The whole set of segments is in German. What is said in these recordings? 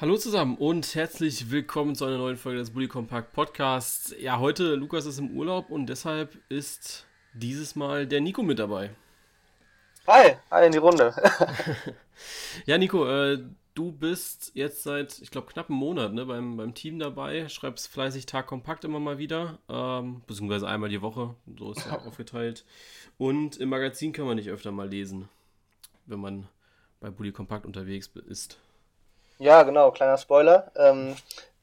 Hallo zusammen und herzlich willkommen zu einer neuen Folge des Bully Compact Podcasts. Ja, heute Lukas ist im Urlaub und deshalb ist dieses Mal der Nico mit dabei. Hi, hi in die Runde. ja, Nico, äh, du bist jetzt seit, ich glaube, knapp einem Monat ne, beim, beim Team dabei, schreibst fleißig Tag kompakt immer mal wieder, ähm, beziehungsweise einmal die Woche, so ist ja aufgeteilt. Und im Magazin kann man nicht öfter mal lesen, wenn man bei Bully Kompakt unterwegs ist. Ja, genau, kleiner Spoiler. Ähm,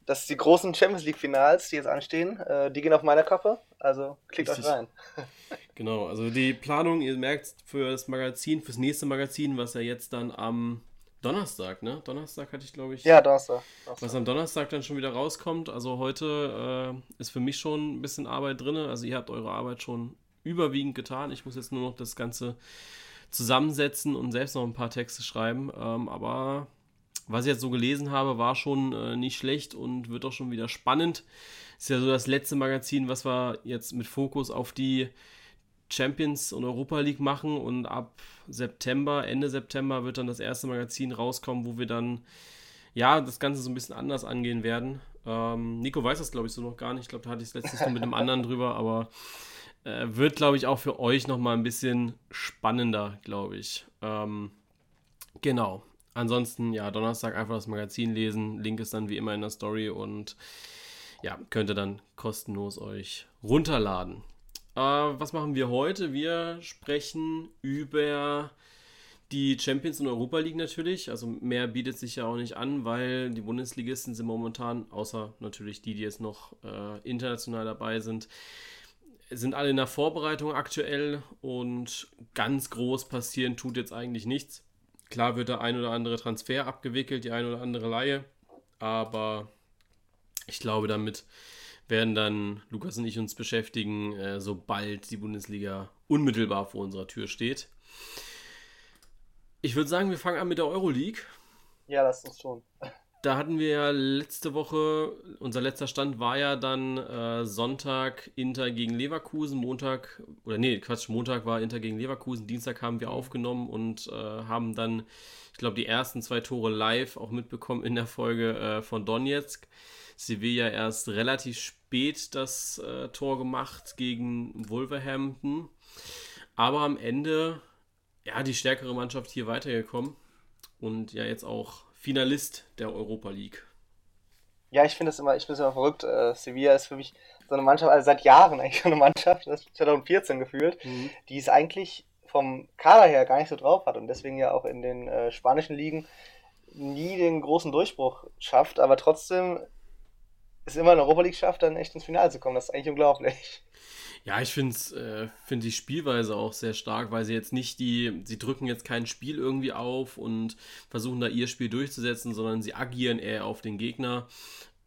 das ist die großen Champions League Finals, die jetzt anstehen. Äh, die gehen auf meiner Kappe, also klickt Richtig. euch rein. genau, also die Planung, ihr merkt, für das Magazin, fürs nächste Magazin, was ja jetzt dann am Donnerstag, ne? Donnerstag hatte ich, glaube ich. Ja, Donnerstag. Donnerstag. Was am Donnerstag dann schon wieder rauskommt. Also heute äh, ist für mich schon ein bisschen Arbeit drin. Also ihr habt eure Arbeit schon überwiegend getan. Ich muss jetzt nur noch das Ganze zusammensetzen und selbst noch ein paar Texte schreiben. Ähm, aber was ich jetzt so gelesen habe, war schon äh, nicht schlecht und wird auch schon wieder spannend. Ist ja so das letzte Magazin, was wir jetzt mit Fokus auf die Champions und Europa League machen und ab September, Ende September wird dann das erste Magazin rauskommen, wo wir dann ja das Ganze so ein bisschen anders angehen werden. Ähm, Nico weiß das glaube ich so noch gar nicht. Ich glaube, da hatte ich es letztens noch mit einem anderen drüber, aber äh, wird glaube ich auch für euch nochmal ein bisschen spannender, glaube ich. Ähm, genau. Ansonsten, ja, Donnerstag einfach das Magazin lesen. Link ist dann wie immer in der Story und ja, könnt ihr dann kostenlos euch runterladen. Äh, was machen wir heute? Wir sprechen über die Champions und Europa League natürlich. Also mehr bietet sich ja auch nicht an, weil die Bundesligisten sind momentan, außer natürlich die, die jetzt noch äh, international dabei sind, sind alle in der Vorbereitung aktuell und ganz groß passieren tut jetzt eigentlich nichts. Klar wird der ein oder andere Transfer abgewickelt, die ein oder andere Laie, aber ich glaube, damit werden dann Lukas und ich uns beschäftigen, äh, sobald die Bundesliga unmittelbar vor unserer Tür steht. Ich würde sagen, wir fangen an mit der Euroleague. Ja, das ist schon da hatten wir ja letzte Woche, unser letzter Stand war ja dann äh, Sonntag Inter gegen Leverkusen, Montag, oder nee, Quatsch, Montag war Inter gegen Leverkusen, Dienstag haben wir aufgenommen und äh, haben dann, ich glaube, die ersten zwei Tore live auch mitbekommen in der Folge äh, von Donetsk. Sevilla erst relativ spät das äh, Tor gemacht gegen Wolverhampton, aber am Ende, ja, die stärkere Mannschaft hier weitergekommen und ja jetzt auch Finalist der Europa League. Ja, ich finde es immer, ich es immer verrückt. Äh, Sevilla ist für mich so eine Mannschaft, also seit Jahren eigentlich schon eine Mannschaft, das ist 2014 gefühlt, mhm. die es eigentlich vom Kader her gar nicht so drauf hat und deswegen ja auch in den äh, spanischen Ligen nie den großen Durchbruch schafft, aber trotzdem es immer in Europa League schafft, dann echt ins Finale zu kommen. Das ist eigentlich unglaublich. Ja, ich finde äh, find die Spielweise auch sehr stark, weil sie jetzt nicht die, sie drücken jetzt kein Spiel irgendwie auf und versuchen da ihr Spiel durchzusetzen, sondern sie agieren eher auf den Gegner.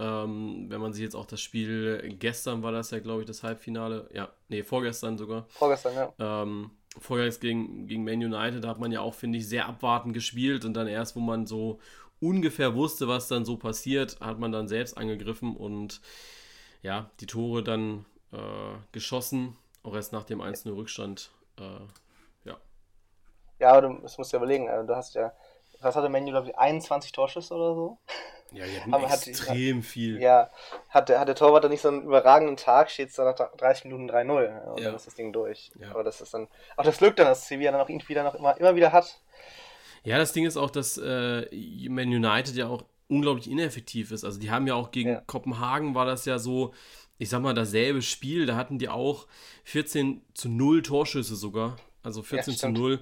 Ähm, wenn man sich jetzt auch das Spiel, gestern war das ja, glaube ich, das Halbfinale, ja, nee, vorgestern sogar. Vorgestern, ja. Ähm, vorher gegen, gegen Man United, da hat man ja auch, finde ich, sehr abwartend gespielt und dann erst, wo man so ungefähr wusste, was dann so passiert, hat man dann selbst angegriffen und ja, die Tore dann äh, geschossen, auch erst nach dem 1-0 Rückstand. Äh, ja. Ja, aber du, das musst ja überlegen, also du hast ja, was hatte Menu, glaube ich, 21 Torschüsse oder so? Ja, die hatten aber extrem hat, viel. Ja, hat der, hat der Torwart dann nicht so einen überragenden Tag, steht es dann nach 30 Minuten 3-0 und ja. dann ist das Ding durch. Ja. Aber das ist dann auch das Glück dann, dass Sevilla dann auch ihn wieder noch immer, immer wieder hat. Ja, das Ding ist auch, dass äh, Man United ja auch unglaublich ineffektiv ist. Also die haben ja auch gegen ja. Kopenhagen war das ja so, ich sag mal, dasselbe Spiel, da hatten die auch 14 zu 0 Torschüsse sogar. Also 14 ja, zu 0.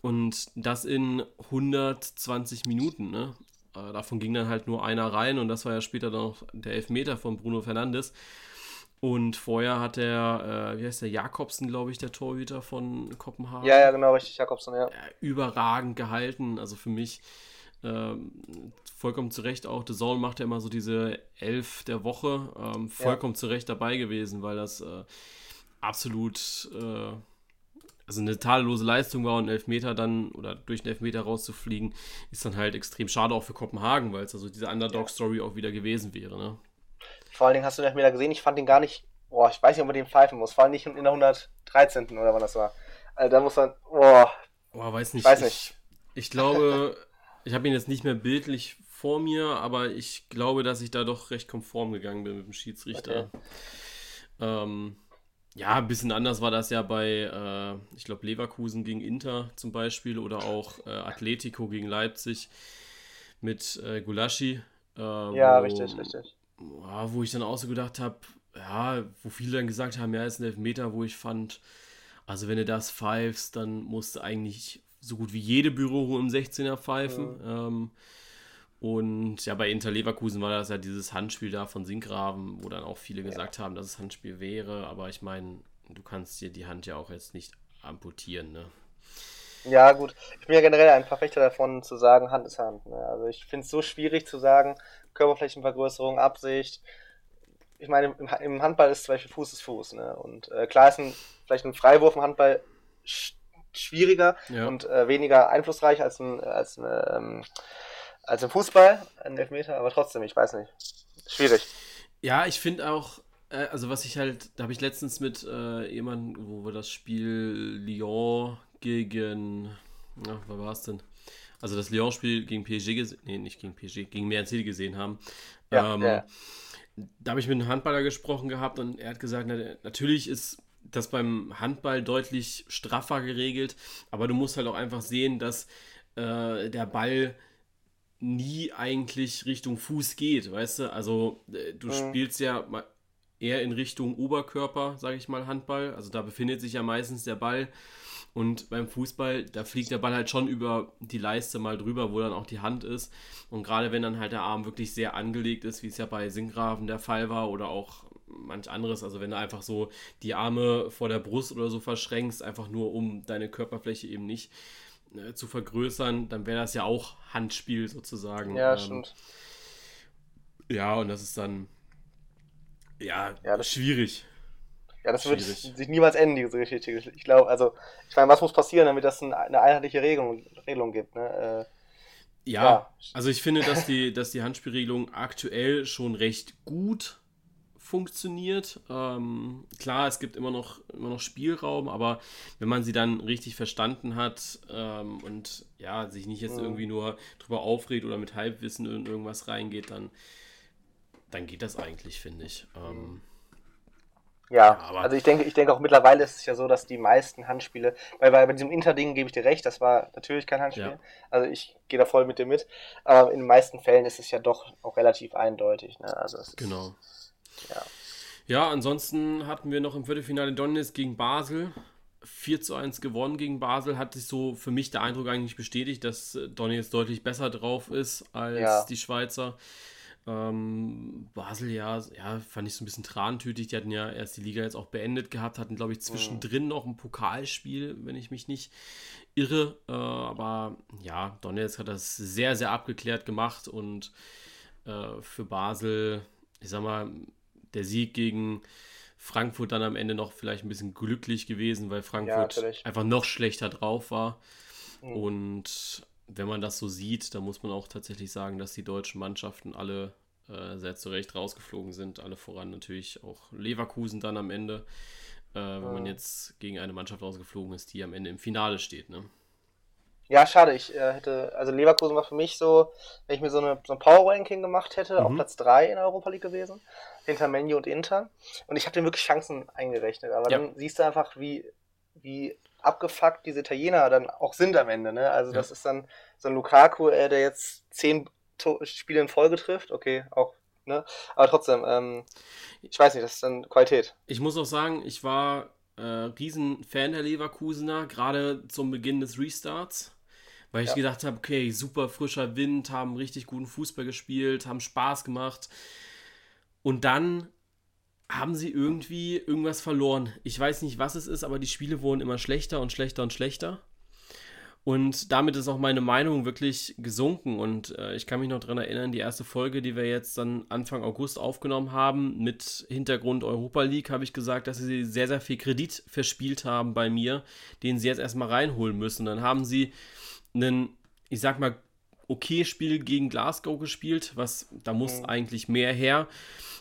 Und das in 120 Minuten, ne? Äh, davon ging dann halt nur einer rein und das war ja später dann noch der Elfmeter von Bruno Fernandes. Und vorher hat der, äh, wie heißt der, Jakobsen, glaube ich, der Torhüter von Kopenhagen. Ja, ja, genau, richtig, Jakobsen, ja. Überragend gehalten. Also für mich ähm, vollkommen zu Recht auch. The Zone macht ja immer so diese Elf der Woche. Ähm, vollkommen ja. zu Recht dabei gewesen, weil das äh, absolut äh, also eine tadellose Leistung war und Elfmeter dann oder durch einen Elfmeter rauszufliegen, ist dann halt extrem schade auch für Kopenhagen, weil es also diese Underdog-Story auch wieder gewesen wäre. Ne? Vor allen Dingen hast du den Elfmeter gesehen, ich fand ihn gar nicht, boah, ich weiß nicht, ob man den pfeifen muss, vor allem nicht in der 113. oder wann das war. Also da muss man, boah. Boah, weiß nicht. Weiß nicht. Ich, ich glaube, ich habe ihn jetzt nicht mehr bildlich vor mir, aber ich glaube, dass ich da doch recht konform gegangen bin mit dem Schiedsrichter. Okay. Ähm, ja, ein bisschen anders war das ja bei, äh, ich glaube, Leverkusen gegen Inter zum Beispiel oder auch äh, Atletico gegen Leipzig mit äh, Gulaschi. Äh, ja, wo, richtig, richtig. Wo ich dann auch so gedacht habe, ja, wo viele dann gesagt haben, ja, ist ein Elfmeter, wo ich fand, also wenn du das pfeifst, dann musst du eigentlich so gut wie jede Berührung im 16er pfeifen. Ja. Ähm, und ja, bei Inter Leverkusen war das ja dieses Handspiel da von Sinkgraven, wo dann auch viele gesagt ja. haben, dass es Handspiel wäre. Aber ich meine, du kannst dir die Hand ja auch jetzt nicht amputieren, ne? Ja, gut. Ich bin ja generell ein Verfechter davon, zu sagen, Hand ist Hand. Ne? Also ich finde es so schwierig zu sagen, Körperflächenvergrößerung, Absicht. Ich meine, im, Handball ist zum Beispiel Fuß ist Fuß. Ne? Und äh, klar ist ein, vielleicht ein Freiwurf im Handball schwieriger ja. und äh, weniger einflussreich als ein, als, eine, ähm, als ein Fußball, ein Elfmeter, aber trotzdem, ich weiß nicht. Schwierig. Ja, ich finde auch, äh, also was ich halt, da habe ich letztens mit äh, jemandem, wo wir das Spiel Lyon gegen, na, was war es denn? Also das Lyon-Spiel gegen PSG gesehen, nee, nicht gegen PSG, gegen Mercedes gesehen haben. Ja, ähm, ja. Da habe ich mit einem Handballer gesprochen gehabt und er hat gesagt, na, natürlich ist das beim Handball deutlich straffer geregelt, aber du musst halt auch einfach sehen, dass äh, der Ball nie eigentlich Richtung Fuß geht, weißt du? Also äh, du mhm. spielst ja eher in Richtung Oberkörper, sage ich mal, Handball. Also da befindet sich ja meistens der Ball. Und beim Fußball, da fliegt der Ball halt schon über die Leiste mal drüber, wo dann auch die Hand ist. Und gerade wenn dann halt der Arm wirklich sehr angelegt ist, wie es ja bei Sinkgraven der Fall war oder auch manch anderes. Also wenn du einfach so die Arme vor der Brust oder so verschränkst, einfach nur um deine Körperfläche eben nicht äh, zu vergrößern, dann wäre das ja auch Handspiel sozusagen. Ja, ähm, stimmt. Ja, und das ist dann ja, ja das, schwierig. Ja, das schwierig. wird sich niemals enden, diese Geschichte. Ich glaube, also, ich meine, was muss passieren, damit das eine einheitliche Regelung, Regelung gibt, ne? Äh, ja, ja, also ich finde, dass die, dass die Handspielregelung aktuell schon recht gut funktioniert. Ähm, klar, es gibt immer noch, immer noch Spielraum, aber wenn man sie dann richtig verstanden hat ähm, und ja, sich nicht jetzt mhm. irgendwie nur drüber aufregt oder mit Halbwissen in irgendwas reingeht, dann, dann geht das eigentlich, finde ich. Ähm, ja, ja also ich denke, ich denke auch mittlerweile ist es ja so, dass die meisten Handspiele, weil bei, bei diesem Interding gebe ich dir recht, das war natürlich kein Handspiel. Ja. Also ich gehe da voll mit dir mit. Aber in den meisten Fällen ist es ja doch auch relativ eindeutig. Ne? Also genau. Ist, ja. Ja, ansonsten hatten wir noch im Viertelfinale Donetsk gegen Basel. 4 zu 1 gewonnen gegen Basel, hat sich so für mich der Eindruck eigentlich bestätigt, dass Donetsk deutlich besser drauf ist als ja. die Schweizer. Ähm, Basel, ja, ja, fand ich so ein bisschen trantütig. Die hatten ja erst die Liga jetzt auch beendet gehabt, hatten, glaube ich, zwischendrin noch ein Pokalspiel, wenn ich mich nicht irre. Äh, aber ja, Donetsk hat das sehr, sehr abgeklärt gemacht und äh, für Basel, ich sag mal, der Sieg gegen Frankfurt dann am Ende noch vielleicht ein bisschen glücklich gewesen, weil Frankfurt ja, einfach noch schlechter drauf war. Mhm. Und wenn man das so sieht, dann muss man auch tatsächlich sagen, dass die deutschen Mannschaften alle äh, sehr zu Recht rausgeflogen sind. Alle voran natürlich auch Leverkusen dann am Ende. Äh, wenn mhm. man jetzt gegen eine Mannschaft rausgeflogen ist, die am Ende im Finale steht. Ne? Ja, schade. Ich äh, hätte, also Leverkusen war für mich so, wenn ich mir so, eine, so ein Power-Ranking gemacht hätte, mhm. auf Platz 3 in der Europa League gewesen, hinter Menu und Inter. Und ich habe den wirklich Chancen eingerechnet. Aber ja. dann siehst du einfach, wie, wie abgefuckt diese Italiener dann auch sind am Ende. Ne? Also ja. das ist dann so ein Lukaku, äh, der jetzt zehn Spiele in Folge trifft. Okay, auch Ne? Aber trotzdem, ähm, ich weiß nicht, das ist dann Qualität. Ich muss auch sagen, ich war äh, riesen Fan der Leverkusener, gerade zum Beginn des Restarts. Weil ich ja. gedacht habe, okay, super frischer Wind, haben richtig guten Fußball gespielt, haben Spaß gemacht. Und dann haben sie irgendwie irgendwas verloren. Ich weiß nicht, was es ist, aber die Spiele wurden immer schlechter und schlechter und schlechter. Und damit ist auch meine Meinung wirklich gesunken. Und äh, ich kann mich noch daran erinnern, die erste Folge, die wir jetzt dann Anfang August aufgenommen haben, mit Hintergrund Europa League, habe ich gesagt, dass sie sehr, sehr viel Kredit verspielt haben bei mir, den sie jetzt erstmal reinholen müssen. Dann haben sie einen, ich sag mal, okay Spiel gegen Glasgow gespielt, was da muss mhm. eigentlich mehr her.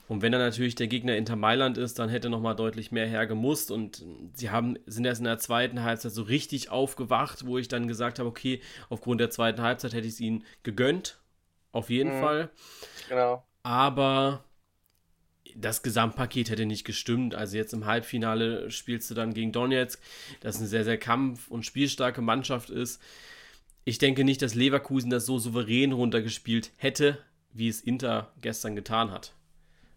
Und wenn dann natürlich der Gegner Inter Mailand ist, dann hätte noch mal deutlich mehr hergemusst. Und sie haben, sind erst in der zweiten Halbzeit so richtig aufgewacht, wo ich dann gesagt habe, okay, aufgrund der zweiten Halbzeit hätte ich es ihnen gegönnt. auf jeden mhm. Fall. Genau. Aber das Gesamtpaket hätte nicht gestimmt. Also jetzt im Halbfinale spielst du dann gegen Donetsk, das eine sehr, sehr kampf- und spielstarke Mannschaft ist. Ich denke nicht, dass Leverkusen das so souverän runtergespielt hätte, wie es Inter gestern getan hat.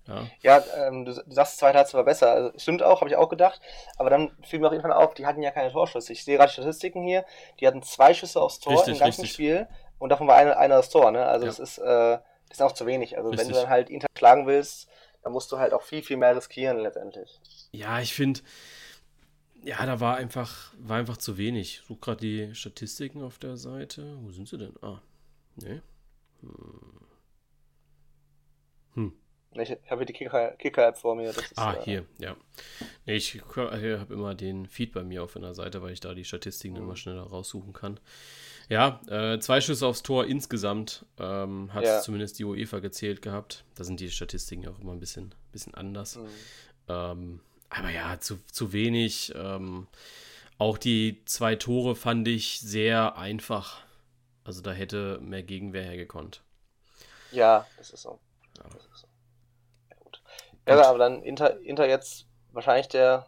Ja, ja ähm, du, du sagst, zweite Halbzeit war besser. Also, stimmt auch, habe ich auch gedacht. Aber dann fiel mir auf jeden Fall auf, die hatten ja keine Torschüsse. Ich sehe gerade Statistiken hier. Die hatten zwei Schüsse aufs Tor richtig, im ganzen richtig. Spiel. Und davon war einer, einer das Tor. Ne? Also ja. das ist, äh, das ist auch zu wenig. Also richtig. wenn du dann halt Inter schlagen willst, dann musst du halt auch viel, viel mehr riskieren letztendlich. Ja, ich finde, ja, da war einfach, war einfach zu wenig. Ich suche gerade die Statistiken auf der Seite. Wo sind sie denn? Ah, ne. Hm. hm. Ich habe die Kicker-App Kicker vor mir. Ist, ah, äh, hier, ja. Nee, ich habe immer den Feed bei mir auf einer Seite, weil ich da die Statistiken mhm. immer schneller raussuchen kann. Ja, äh, zwei Schüsse aufs Tor insgesamt ähm, hat ja. zumindest die UEFA gezählt gehabt. Da sind die Statistiken auch immer ein bisschen, bisschen anders. Mhm. Ähm, aber ja, zu, zu wenig. Ähm, auch die zwei Tore fand ich sehr einfach. Also da hätte mehr Gegenwehr hergekonnt. Ja, das ist so. Ja. Das ist so. Ja, gut. Ja, gut. aber dann Inter, Inter jetzt wahrscheinlich der,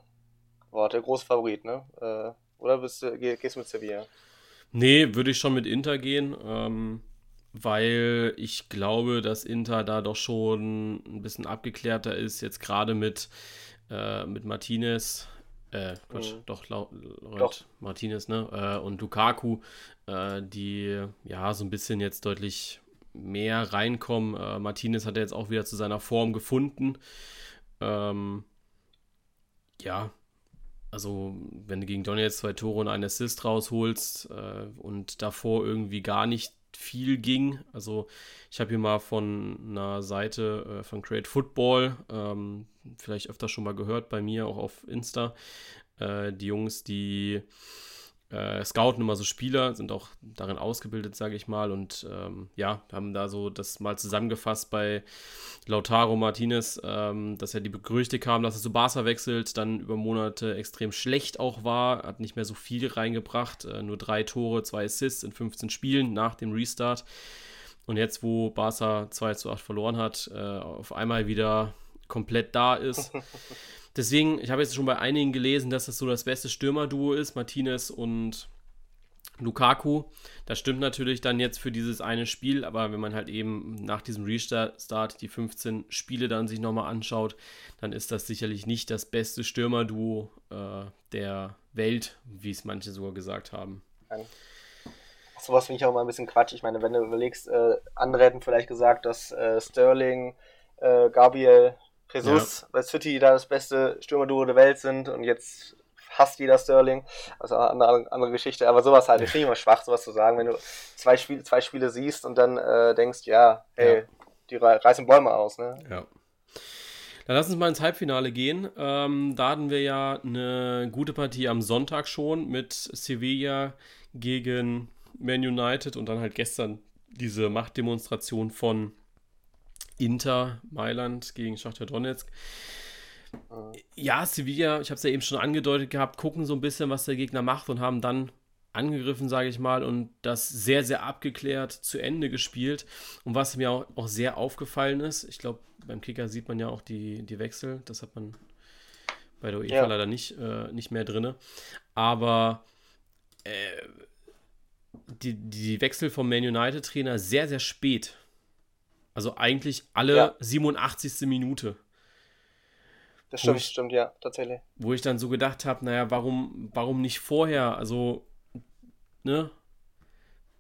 boah, der große Favorit, ne? Äh, oder bist du, gehst du mit Sevilla? Nee, würde ich schon mit Inter gehen, ähm, weil ich glaube, dass Inter da doch schon ein bisschen abgeklärter ist, jetzt gerade mit, äh, mit Martinez, äh, Quatsch, mhm. doch, Laurent Martinez, ne, äh, und Lukaku, äh, die ja so ein bisschen jetzt deutlich mehr reinkommen. Äh, Martinez hat er jetzt auch wieder zu seiner Form gefunden. Ähm, ja, also wenn du gegen Donetsk zwei Tore und einen Assist rausholst äh, und davor irgendwie gar nicht viel ging. Also ich habe hier mal von einer Seite äh, von Create Football, ähm, vielleicht öfter schon mal gehört bei mir, auch auf Insta, äh, die Jungs, die äh, scouten immer so Spieler, sind auch darin ausgebildet, sage ich mal. Und ähm, ja, haben da so das mal zusammengefasst bei Lautaro Martinez, ähm, dass er die Gerüchte kam, dass er zu Barca wechselt, dann über Monate extrem schlecht auch war, hat nicht mehr so viel reingebracht, äh, nur drei Tore, zwei Assists in 15 Spielen nach dem Restart. Und jetzt, wo Barca 2 zu 8 verloren hat, äh, auf einmal wieder komplett da ist. Deswegen, ich habe jetzt schon bei einigen gelesen, dass das so das beste Stürmerduo ist, Martinez und Lukaku. Das stimmt natürlich dann jetzt für dieses eine Spiel, aber wenn man halt eben nach diesem Restart die 15 Spiele dann sich nochmal anschaut, dann ist das sicherlich nicht das beste Stürmerduo äh, der Welt, wie es manche sogar gesagt haben. Sowas finde ich auch mal ein bisschen Quatsch. Ich meine, wenn du überlegst, äh, andere hätten vielleicht gesagt, dass äh, Sterling, äh, Gabriel Jesus ja. bei City da das beste Stürmerduo der Welt sind und jetzt hasst jeder Sterling. Also eine andere, andere Geschichte. Aber sowas halt, ich finde immer schwach, sowas zu sagen, wenn du zwei, Spiel, zwei Spiele siehst und dann äh, denkst, ja, hey, ja. die reißen Bäume aus, ne? Ja. Dann lass uns mal ins Halbfinale gehen. Ähm, da hatten wir ja eine gute Partie am Sonntag schon mit Sevilla gegen Man United und dann halt gestern diese Machtdemonstration von Inter Mailand gegen Schachter Donetsk. Ja, Sevilla, ich habe es ja eben schon angedeutet gehabt, gucken so ein bisschen, was der Gegner macht und haben dann angegriffen, sage ich mal, und das sehr, sehr abgeklärt zu Ende gespielt. Und was mir auch, auch sehr aufgefallen ist, ich glaube, beim Kicker sieht man ja auch die, die Wechsel, das hat man bei der UEFA ja. leider nicht, äh, nicht mehr drin. Aber äh, die, die Wechsel vom Man United-Trainer sehr, sehr spät also eigentlich alle ja. 87. Minute. Das stimmt, ich, stimmt, ja, tatsächlich. Wo ich dann so gedacht habe, naja, warum, warum nicht vorher? Also, ne?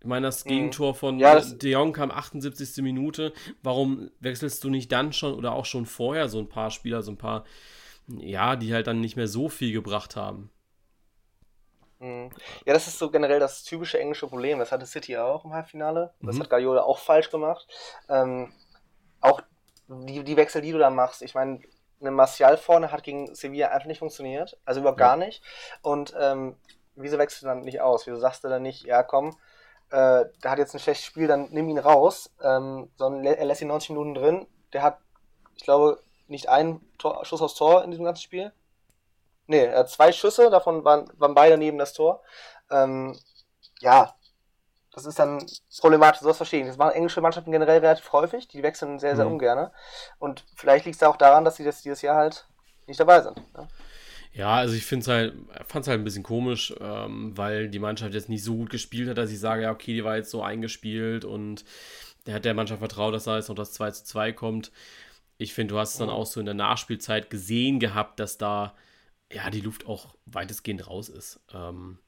Ich meine, das mhm. Gegentor von ja, De Jong kam 78. Minute. Warum wechselst du nicht dann schon oder auch schon vorher so ein paar Spieler, so ein paar, ja, die halt dann nicht mehr so viel gebracht haben? Mhm. Ja, das ist so generell das typische englische Problem. Das hatte City auch im Halbfinale. Das mhm. hat Guardiola auch falsch gemacht. Ähm, auch die, die Wechsel, die du da machst. Ich meine, eine Martial vorne hat gegen Sevilla einfach nicht funktioniert. Also überhaupt ja. gar nicht. Und ähm, wieso wechselst du dann nicht aus? Wieso sagst du dann nicht, ja komm, äh, der hat jetzt ein schlechtes Spiel, dann nimm ihn raus. Ähm, sondern er lässt ihn 90 Minuten drin. Der hat, ich glaube, nicht einen Tor, Schuss aufs Tor in diesem ganzen Spiel. Nee, er hat zwei Schüsse, davon waren, waren beide neben das Tor. Ähm, ja, das ist dann problematisch, sowas verstehen. Das machen englische Mannschaften generell relativ häufig, die wechseln sehr, sehr mhm. ungern. Und vielleicht liegt es auch daran, dass sie das dieses Jahr halt nicht dabei sind. Ne? Ja, also ich finde es halt, fand es halt ein bisschen komisch, ähm, weil die Mannschaft jetzt nicht so gut gespielt hat, dass ich sage, ja, okay, die war jetzt so eingespielt und der hat der Mannschaft vertraut, dass da jetzt noch das 2 zu 2 kommt. Ich finde, du hast es dann auch so in der Nachspielzeit gesehen gehabt, dass da ja die Luft auch weitestgehend raus ist. Ähm,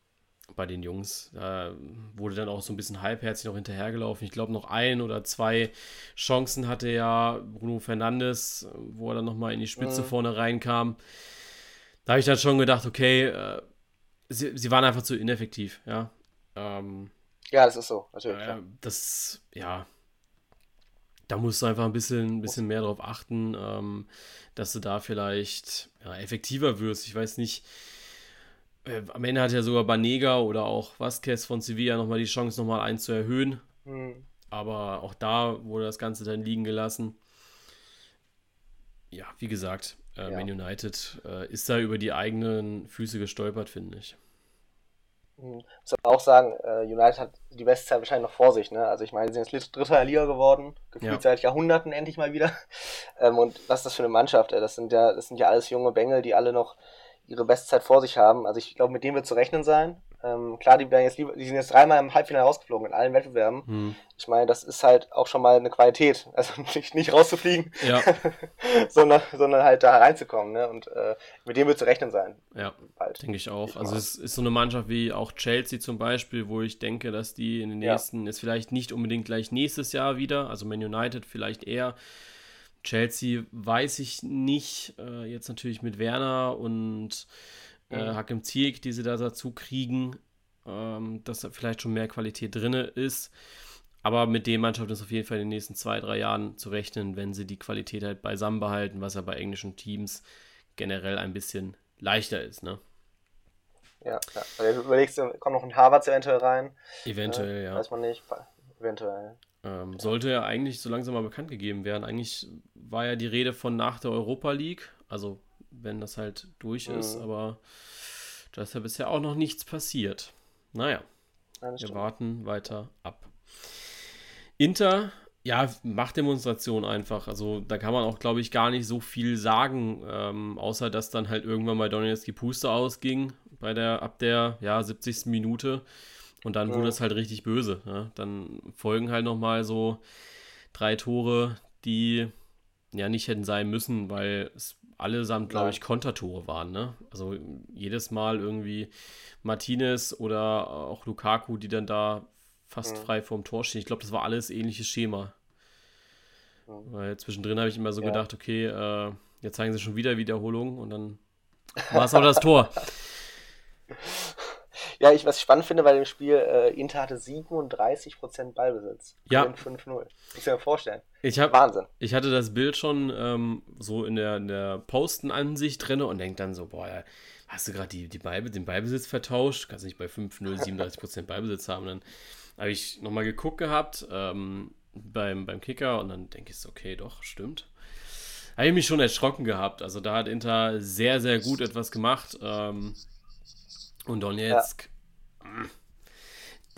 bei den Jungs. Da wurde dann auch so ein bisschen halbherzig noch hinterhergelaufen. Ich glaube, noch ein oder zwei Chancen hatte ja Bruno Fernandes, wo er dann nochmal in die Spitze mhm. vorne reinkam da habe ich dann schon gedacht, okay, äh, sie, sie waren einfach zu ineffektiv, ja. Ähm, ja, das ist so, natürlich. Äh, das, ja, da musst du einfach ein bisschen, ein bisschen mehr darauf achten, ähm, dass du da vielleicht ja, effektiver wirst. Ich weiß nicht, äh, am Ende hat ja sogar Banega oder auch Vasquez von Sevilla nochmal die Chance, nochmal einen zu erhöhen. Mhm. Aber auch da wurde das Ganze dann liegen gelassen. Ja, wie gesagt, äh, ja. Man United äh, ist da über die eigenen Füße gestolpert, finde ich. Ich muss auch sagen, äh, United hat die Bestzeit wahrscheinlich noch vor sich. Ne? Also ich meine, sie sind jetzt Dritter Liga geworden, gefühlt ja. seit Jahrhunderten endlich mal wieder. Ähm, und was ist das für eine Mannschaft? Ey? Das sind ja, das sind ja alles junge Bengel, die alle noch ihre Bestzeit vor sich haben. Also ich glaube, mit denen wird zu rechnen sein. Ähm, klar, die, jetzt lieber, die sind jetzt dreimal im Halbfinale rausgeflogen in allen Wettbewerben. Hm. Ich meine, das ist halt auch schon mal eine Qualität. Also nicht, nicht rauszufliegen, ja. sondern, sondern halt da reinzukommen. Ne? Und äh, mit dem wird zu rechnen sein. Ja, denke ich auch. Also es ist so eine Mannschaft wie auch Chelsea zum Beispiel, wo ich denke, dass die in den nächsten, ja. ist vielleicht nicht unbedingt gleich nächstes Jahr wieder, also Man United vielleicht eher. Chelsea weiß ich nicht. Äh, jetzt natürlich mit Werner und äh, mhm. Hakim Ziyech, die sie da dazu kriegen, ähm, dass da vielleicht schon mehr Qualität drin ist. Aber mit den Mannschaften ist auf jeden Fall in den nächsten zwei, drei Jahren zu rechnen, wenn sie die Qualität halt beisammen behalten, was ja bei englischen Teams generell ein bisschen leichter ist, ne? Ja, ja. Also du überlegst, kommt noch ein Harvard eventuell rein. Eventuell, äh, ja. Weiß man nicht. Eventuell. Ähm, sollte ja eigentlich so langsam mal bekannt gegeben werden. Eigentlich war ja die Rede von nach der Europa League, also wenn das halt durch mhm. ist, aber da ist ja bisher auch noch nichts passiert. Naja, wir warten weiter ab. Inter, ja, Machtdemonstration einfach. Also da kann man auch, glaube ich, gar nicht so viel sagen, ähm, außer dass dann halt irgendwann mal Donetsk die Puste ausging bei der, ab der ja, 70. Minute. Und dann wurde es halt richtig böse. Ja? Dann folgen halt nochmal so drei Tore, die ja nicht hätten sein müssen, weil es allesamt, glaube ich, Kontertore waren. Ne? Also jedes Mal irgendwie Martinez oder auch Lukaku, die dann da fast mhm. frei vorm Tor stehen. Ich glaube, das war alles ähnliches Schema. Mhm. Weil zwischendrin habe ich immer so ja. gedacht, okay, äh, jetzt zeigen sie schon wieder Wiederholung und dann war es auch das Tor. Ja, ich, was ich spannend finde bei dem Spiel, äh, Inter hatte 37% Ballbesitz. Ja. 5-0. Muss ich mir vorstellen. Ich hab, Wahnsinn. Ich hatte das Bild schon ähm, so in der, in der Postenansicht drin und denke dann so, boah, ja, hast du gerade die, die Ball, den Ballbesitz vertauscht? Kannst du nicht bei 5-0 37% Ballbesitz haben. Dann habe ich nochmal geguckt gehabt ähm, beim, beim Kicker und dann denke ich so, okay, doch, stimmt habe ich mich schon erschrocken gehabt. Also da hat Inter sehr, sehr gut etwas gemacht. Ähm, und Donetsk ja.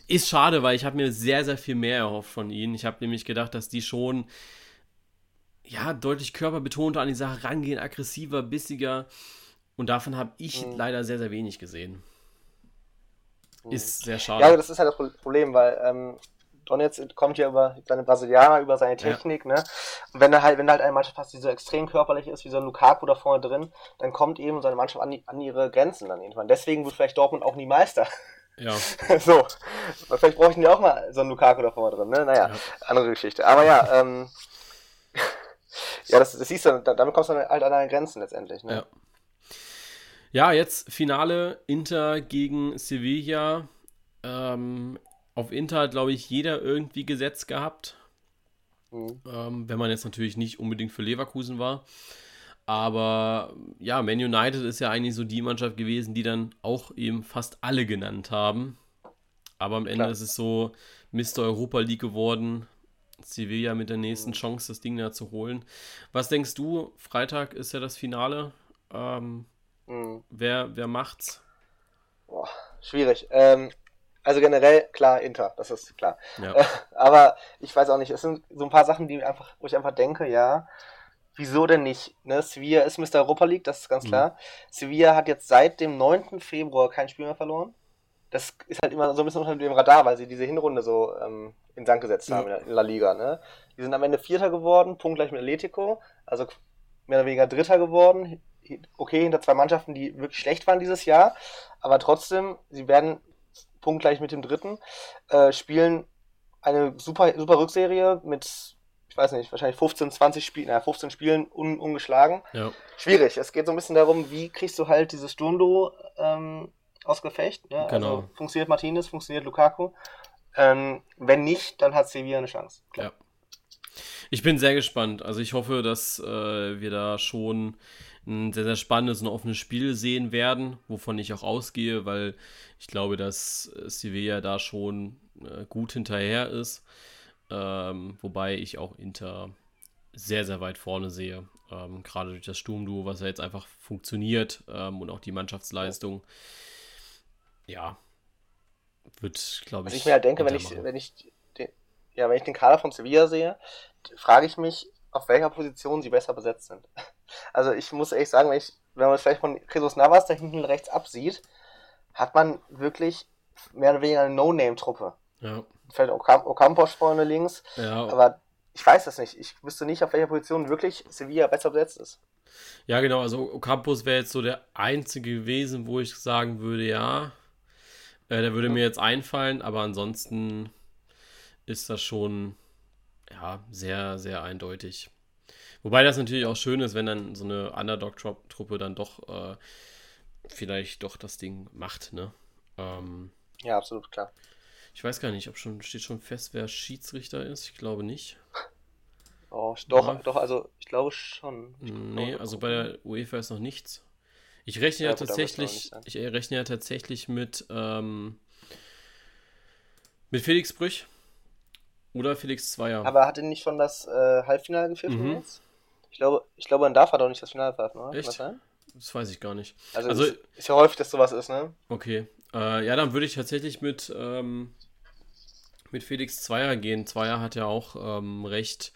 Ist schade, weil ich habe mir sehr, sehr viel mehr erhofft von ihnen. Ich habe nämlich gedacht, dass die schon ja, deutlich körperbetonter an die Sache rangehen, aggressiver, bissiger. Und davon habe ich mhm. leider sehr, sehr wenig gesehen. Mhm. Ist sehr schade. Ja, das ist halt das Problem, weil ähm, Donetsk kommt ja über seine Brasilianer, über seine Technik, ja. ne? Und wenn er halt, wenn halt eine Mannschaft hast, die so extrem körperlich ist, wie so ein Lukaku da vorne drin, dann kommt eben seine Mannschaft an, die, an ihre Grenzen dann irgendwann. Deswegen wird vielleicht Dortmund auch nie Meister. Ja. so. Vielleicht bräuchten die auch mal so einen Lukaku da vorne drin, ne? Naja, ja. andere Geschichte. Aber ja, ähm, ja, das, das siehst du, damit kommst du halt an deine Grenzen letztendlich, ne? Ja. Ja, jetzt Finale Inter gegen Sevilla. Ähm, auf Inter hat, glaube ich, jeder irgendwie gesetzt gehabt. Mhm. Ähm, wenn man jetzt natürlich nicht unbedingt für Leverkusen war. Aber ja, Man United ist ja eigentlich so die Mannschaft gewesen, die dann auch eben fast alle genannt haben. Aber am Ende Klar. ist es so Mr. Europa League geworden. Sevilla mit der nächsten mhm. Chance, das Ding da zu holen. Was denkst du? Freitag ist ja das Finale. Ähm, mhm. wer, wer macht's? Boah, schwierig. Ähm, Also generell, klar, Inter, das ist klar. Ja. Aber ich weiß auch nicht, es sind so ein paar Sachen, die einfach, wo ich einfach denke, ja, wieso denn nicht? Ne? Sevilla ist Mr. Europa League, das ist ganz Mhm. klar. Sevilla hat jetzt seit dem 9. Februar kein Spiel mehr verloren. Das ist halt immer so ein bisschen unter dem Radar, weil sie diese Hinrunde so ähm, in Sand gesetzt haben in La Liga. Ne? Die sind am Ende Vierter geworden, punktgleich mit Atletico, also mehr oder weniger Dritter geworden. Okay, hinter zwei Mannschaften, die wirklich schlecht waren dieses Jahr, aber trotzdem, sie werden punktgleich mit dem Dritten, äh, spielen eine super, super Rückserie mit, ich weiß nicht, wahrscheinlich 15, 20 Spielen, naja, 15 Spielen un, ungeschlagen. Ja. Schwierig. Es geht so ein bisschen darum, wie kriegst du halt dieses Sturmduo ähm, aus Gefecht. Ne? Genau. Also funktioniert Martinez, funktioniert Lukaku. Ähm, wenn nicht, dann hat Sevilla eine Chance. Klar. Ja. Ich bin sehr gespannt. Also ich hoffe, dass äh, wir da schon ein sehr, sehr spannendes und offenes Spiel sehen werden, wovon ich auch ausgehe, weil ich glaube, dass Sevilla da schon äh, gut hinterher ist. Ähm, wobei ich auch Inter sehr, sehr weit vorne sehe. Ähm, gerade durch das Sturmduo, was ja jetzt einfach funktioniert ähm, und auch die Mannschaftsleistung. Ja, wird, glaube ich. Was ich mir halt denke, wenn ich, wenn ich den, ja, wenn ich den Kader von Sevilla sehe, frage ich mich, auf welcher Position sie besser besetzt sind. Also ich muss ehrlich sagen, wenn, ich, wenn man es vielleicht von Jesus Navas da hinten rechts absieht, hat man wirklich mehr oder weniger eine No-Name-Truppe. Ja, Fällt Ocam Ocampos vorne links, ja, aber ich weiß das nicht. Ich wüsste nicht, auf welcher Position wirklich Sevilla besser besetzt ist. Ja, genau. Also Ocampos wäre jetzt so der einzige gewesen, wo ich sagen würde, ja, äh, der würde mir jetzt einfallen, aber ansonsten ist das schon ja sehr, sehr eindeutig. Wobei das natürlich auch schön ist, wenn dann so eine Underdog-Truppe dann doch äh, vielleicht doch das Ding macht, ne? Ähm, Ja, absolut klar. ich weiß gar nicht, ob schon steht schon fest, wer Schiedsrichter ist. Ich glaube nicht. Oh, doch, Ja. doch, also ich glaube schon. Ich Nee, glaube, also bei der UEFA ist noch nichts. Ich rechne ja, Ja, gut, tatsächlich, ich rechne ja tatsächlich mit, ähm, mit Felix Brüch oder Felix Zweier. Aber hat er nicht schon das äh, Halbfinale gepfiffen Mhm. jetzt? Ich glaube, ich glaube, dann darf er doch nicht das Finale pfeifen, oder? Echt? das weiß ich gar nicht. Also, Also- ist, ist ja häufig, dass sowas ist, ne? Okay. Äh, ja, dann würde ich tatsächlich mit, ähm, mit Felix Zweier gehen. Zweier hat ja auch ähm, recht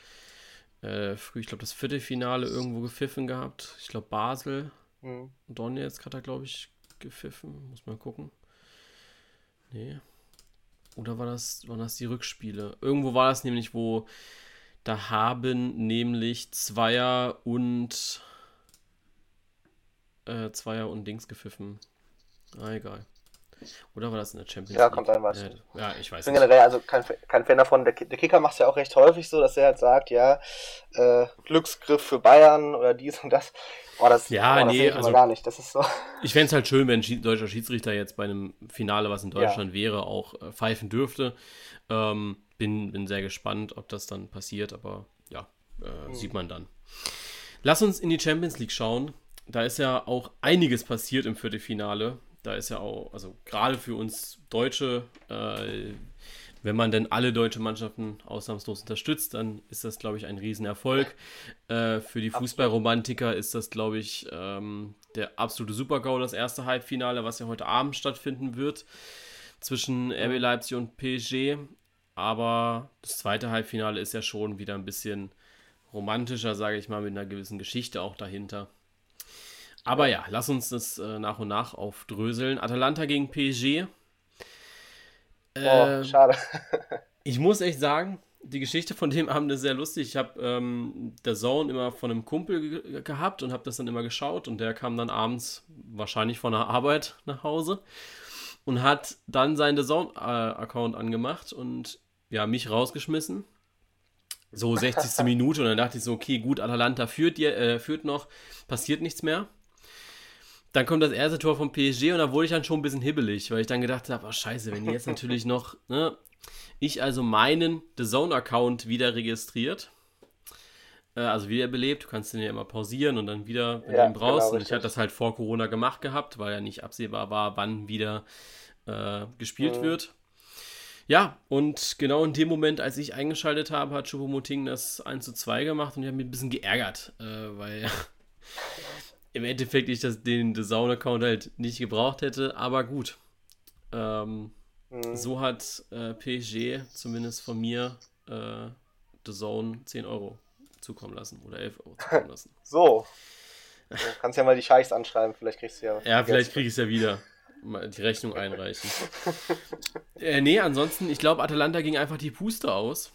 äh, früh, ich glaube, das Viertelfinale irgendwo gepfiffen gehabt. Ich glaube, Basel. Hm. Donetsk hat er, glaube ich, gepfiffen. Muss mal gucken. Nee. Oder war das, waren das die Rückspiele? Irgendwo war das nämlich, wo da haben nämlich Zweier und äh, Zweier und Dings gepfiffen. Ah, egal. Oder war das in der Champions Ja, League? kann sein, weiß ja, ich ja, ich weiß Ich bin generell also kein, kein Fan davon. Der, der Kicker macht es ja auch recht häufig so, dass er halt sagt, ja, äh, Glücksgriff für Bayern oder dies und das. Boah, das, Ja, boah, das nee, also- gar nicht. Das ist so. Ich fände es halt schön, wenn ein Schi- deutscher Schiedsrichter jetzt bei einem Finale, was in Deutschland wäre, auch äh, pfeifen dürfte. Ähm, bin, bin sehr gespannt, ob das dann passiert, aber ja, äh, sieht man dann. Lass uns in die Champions League schauen. Da ist ja auch einiges passiert im Viertelfinale. Da ist ja auch, also gerade für uns Deutsche, äh, wenn man denn alle deutsche Mannschaften ausnahmslos unterstützt, dann ist das, glaube ich, ein Riesenerfolg. Äh, für die Fußballromantiker ist das, glaube ich, ähm, der absolute Super-GAU, das erste Halbfinale, was ja heute Abend stattfinden wird, zwischen RB Leipzig und PSG. Aber das zweite Halbfinale ist ja schon wieder ein bisschen romantischer, sage ich mal, mit einer gewissen Geschichte auch dahinter. Aber ja, lass uns das äh, nach und nach aufdröseln. Atalanta gegen PSG. Oh, Äh, schade. ich muss echt sagen, die Geschichte von dem Abend ist sehr lustig. Ich habe ähm, der Zone immer von einem Kumpel ge gehabt und habe das dann immer geschaut und der kam dann abends wahrscheinlich von der Arbeit nach Hause und hat dann seinen The Zone-Account angemacht und ja, mich rausgeschmissen. So 60. Minute und dann dachte ich so, okay, gut, Atalanta führt, äh, führt noch, passiert nichts mehr. Dann kommt das erste Tor vom PSG und da wurde ich dann schon ein bisschen hibbelig, weil ich dann gedacht habe, oh scheiße, wenn die jetzt natürlich noch, ne, ich also meinen The Zone-Account wieder registriert, äh, also wiederbelebt, du kannst den ja immer pausieren und dann wieder, wenn Ja, du ihn brauchst. genau, und ich hatte das halt vor Corona gemacht gehabt, weil ja nicht absehbar war, wann wieder äh, gespielt Mhm. wird. Ja, und genau in dem Moment, als ich eingeschaltet habe, hat Choupo-Moting das 1 zu 2 gemacht und ich habe mich ein bisschen geärgert, äh, weil im Endeffekt ich das, den The Zone-Account halt nicht gebraucht hätte, aber gut. Ähm, mhm. so hat äh, PSG zumindest von mir äh, The Zone 10 Euro zukommen lassen oder 11 Euro zukommen lassen. so. Du kannst ja mal die Scheichs anschreiben, vielleicht kriegst du ja. Ja, vielleicht kriege ich es ja wieder. Die Rechnung einreichen. äh, nee, ansonsten, ich glaube, Atalanta ging einfach die Puste aus.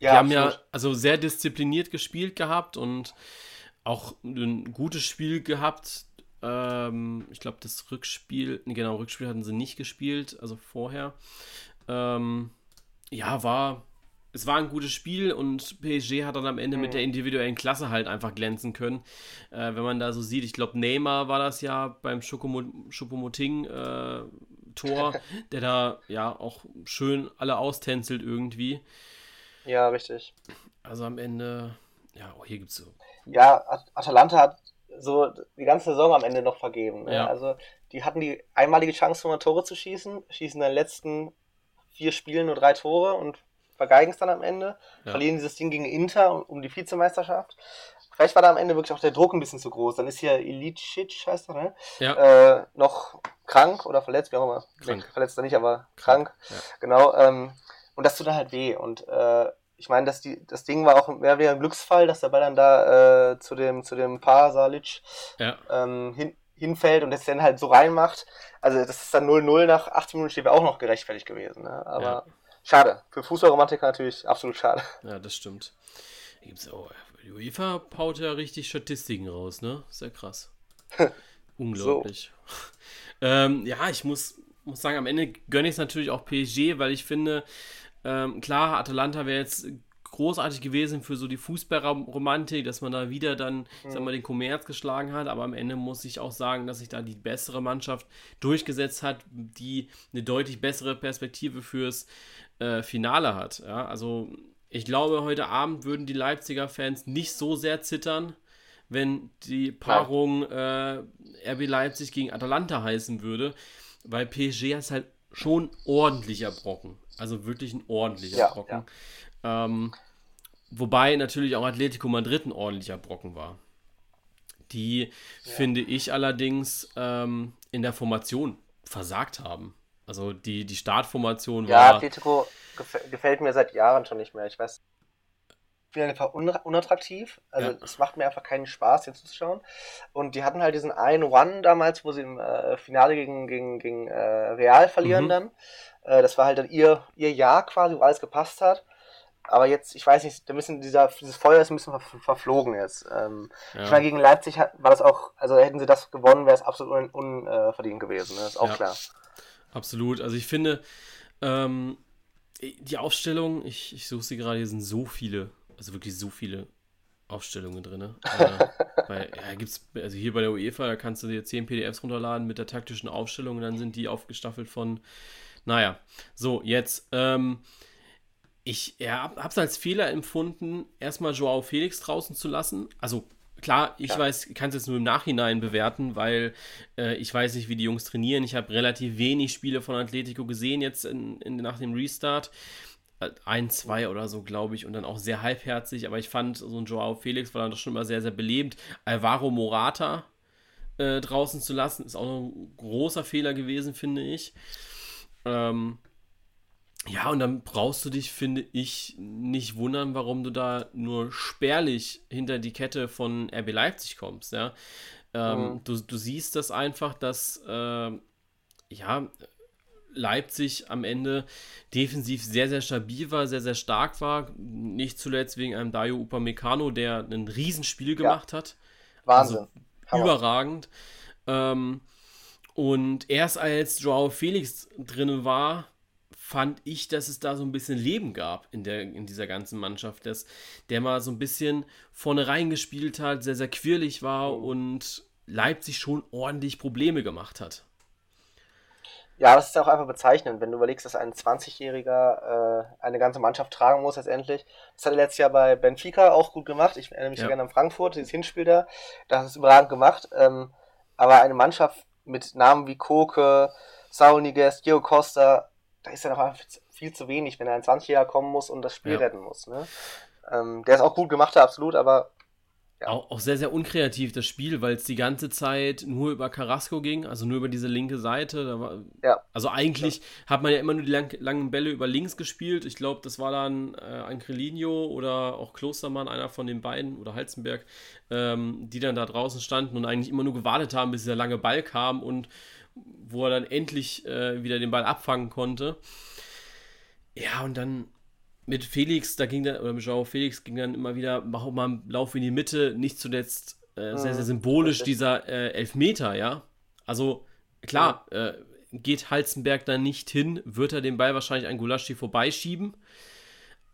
Ja, die haben absolut. ja also sehr diszipliniert gespielt gehabt und auch ein gutes Spiel gehabt. Ähm, ich glaube, das Rückspiel, genau, Rückspiel hatten sie nicht gespielt, also vorher. Ähm, ja, war es war ein gutes Spiel und PSG hat dann am Ende mhm. mit der individuellen Klasse halt einfach glänzen können. Äh, wenn man da so sieht, ich glaube, Neymar war das ja beim Schopomoting-Tor, äh, der da ja auch schön alle austänzelt irgendwie. Ja, richtig. Also am Ende, ja, oh, hier gibt es so. Ja, Atalanta hat so die ganze Saison am Ende noch vergeben. Ne? Ja. Also die hatten die einmalige Chance, 100 Tore zu schießen, schießen in den letzten vier Spielen nur drei Tore und vergeigen es dann am Ende, ja. verlieren dieses Ding gegen Inter um, die Vizemeisterschaft. Vielleicht war da am Ende wirklich auch der Druck ein bisschen zu groß. Dann ist hier Ilicic, heißt er, ne? Ja. Äh, noch krank oder verletzt, wie auch immer. Krank. Nee, verletzt er nicht, aber krank. Ja. Genau. Ähm, und das tut dann halt weh. Und äh, ich meine, dass die, das Ding war auch mehr wie ein Glücksfall, dass der Ball dann da äh, zu dem, zu dem Paar Salic ja. ähm, hin, hinfällt und das dann halt so reinmacht. Also das ist dann 0-0 nach 18 Minuten steht wäre auch noch gerechtfertigt gewesen. Ne? Aber. Schade. Für Fußballromantiker natürlich absolut schade. Ja, das stimmt. Gibt's auch, die UEFA haut ja richtig Statistiken raus, ne? Sehr krass. Unglaublich. So. ähm, ja, ich muss, muss sagen, am Ende gönne ich es natürlich auch PSG, weil ich finde, ähm, klar, Atalanta wäre jetzt großartig gewesen für so die Fußballromantik, dass man da wieder dann, mhm. sag mal, den Kommerz geschlagen hat. Aber am Ende muss ich auch sagen, dass sich da die bessere Mannschaft durchgesetzt hat, die eine deutlich bessere Perspektive fürs äh, Finale hat. Ja? Also ich glaube, heute Abend würden die Leipziger Fans nicht so sehr zittern, wenn die Paarung äh, RB Leipzig gegen Atalanta heißen würde, weil PSG ist halt schon ordentlicher Brocken. Also wirklich ein ordentlicher ja, Brocken. Ja. Ähm, wobei natürlich auch Atletico Madrid ein ordentlicher Brocken war. Die, ja. finde ich allerdings, ähm, in der Formation versagt haben. Also die, die Startformation war. Ja, Atletico gefällt mir seit Jahren schon nicht mehr. Ich weiß. Ich bin einfach unattraktiv. Also ja. es macht mir einfach keinen Spaß, hier zuzuschauen. Und die hatten halt diesen einen One damals, wo sie im äh, Finale gegen, gegen, gegen äh, Real verlieren mhm. dann. Äh, das war halt dann ihr, ihr Jahr quasi, wo alles gepasst hat. Aber jetzt, ich weiß nicht, da müssen dieser, dieses Feuer ist ein bisschen ver verflogen jetzt. Ähm, ja. Ich meine, gegen Leipzig hat, war das auch, also hätten sie das gewonnen, wäre es absolut unverdient un, äh, gewesen, ne? ist auch ja. klar. Absolut. Also ich finde, ähm, die Aufstellung, ich, ich suche sie gerade, hier sind so viele, also wirklich so viele Aufstellungen drin. Ne? äh, bei, ja, gibt's, also hier bei der UEFA, da kannst du dir 10 PDFs runterladen mit der taktischen Aufstellung und dann sind die aufgestaffelt von, naja, so, jetzt, ähm, ich ja, habe es als Fehler empfunden, erstmal Joao Felix draußen zu lassen. Also klar, ich ja. weiß, kann es jetzt nur im Nachhinein bewerten, weil äh, ich weiß nicht, wie die Jungs trainieren. Ich habe relativ wenig Spiele von Atletico gesehen jetzt in, in, nach dem Restart. Äh, ein, zwei oder so, glaube ich, und dann auch sehr halbherzig. Aber ich fand, so ein Joao Felix war dann doch schon immer sehr, sehr belebt. Alvaro Morata äh, draußen zu lassen, ist auch noch ein großer Fehler gewesen, finde ich. Ähm, ja, und dann brauchst du dich, finde ich, nicht wundern, warum du da nur spärlich hinter die Kette von RB Leipzig kommst. Ja? Ähm, mhm. du, du siehst das einfach, dass äh, ja, Leipzig am Ende defensiv sehr, sehr stabil war, sehr, sehr stark war. Nicht zuletzt wegen einem Dayo Upamecano, der ein Riesenspiel gemacht ja. hat. Wahnsinn. Also, überragend. Ähm, und erst als Joao Felix drin war, fand ich, dass es da so ein bisschen Leben gab in, der, in dieser ganzen Mannschaft, dass der mal so ein bisschen vorne reingespielt hat, sehr, sehr quirlig war mhm. und Leipzig schon ordentlich Probleme gemacht hat. Ja, das ist auch einfach bezeichnend, wenn du überlegst, dass ein 20-Jähriger äh, eine ganze Mannschaft tragen muss letztendlich. Das hat er letztes Jahr bei Benfica auch gut gemacht. Ich erinnere mich ja. gerne an Frankfurt, dieses Hinspiel da. Das ist überragend gemacht. Ähm, aber eine Mannschaft mit Namen wie Koke, Saul Niguez, Gio Costa, da ist er noch einfach viel zu wenig, wenn er ein 20-Jähriger kommen muss und das Spiel ja. retten muss. Ne? Ähm, der ist auch gut gemacht, absolut, aber ja. Auch, auch, sehr, sehr unkreativ das Spiel, weil es die ganze Zeit nur über Carrasco ging, also nur über diese linke Seite. War, ja. Also eigentlich hat man ja immer nur die lang, langen Bälle über links gespielt. Ich glaube, das war dann äh, Angelino oder auch Klostermann, einer von den beiden, oder Halzenberg, ähm, die dann da draußen standen und eigentlich immer nur gewartet haben, bis dieser lange Ball kam und wo er dann endlich äh, wieder den Ball abfangen konnte. Ja, und dann mit Felix, da ging dann, oder mit Joao Felix ging dann immer wieder, mach mal einen Lauf in die Mitte, nicht zuletzt äh, sehr, sehr mhm. symbolisch dieser äh, Elfmeter, ja. Also, klar, äh, geht Halzenberg dann nicht hin, wird er den Ball wahrscheinlich an Gulaschi vorbeischieben.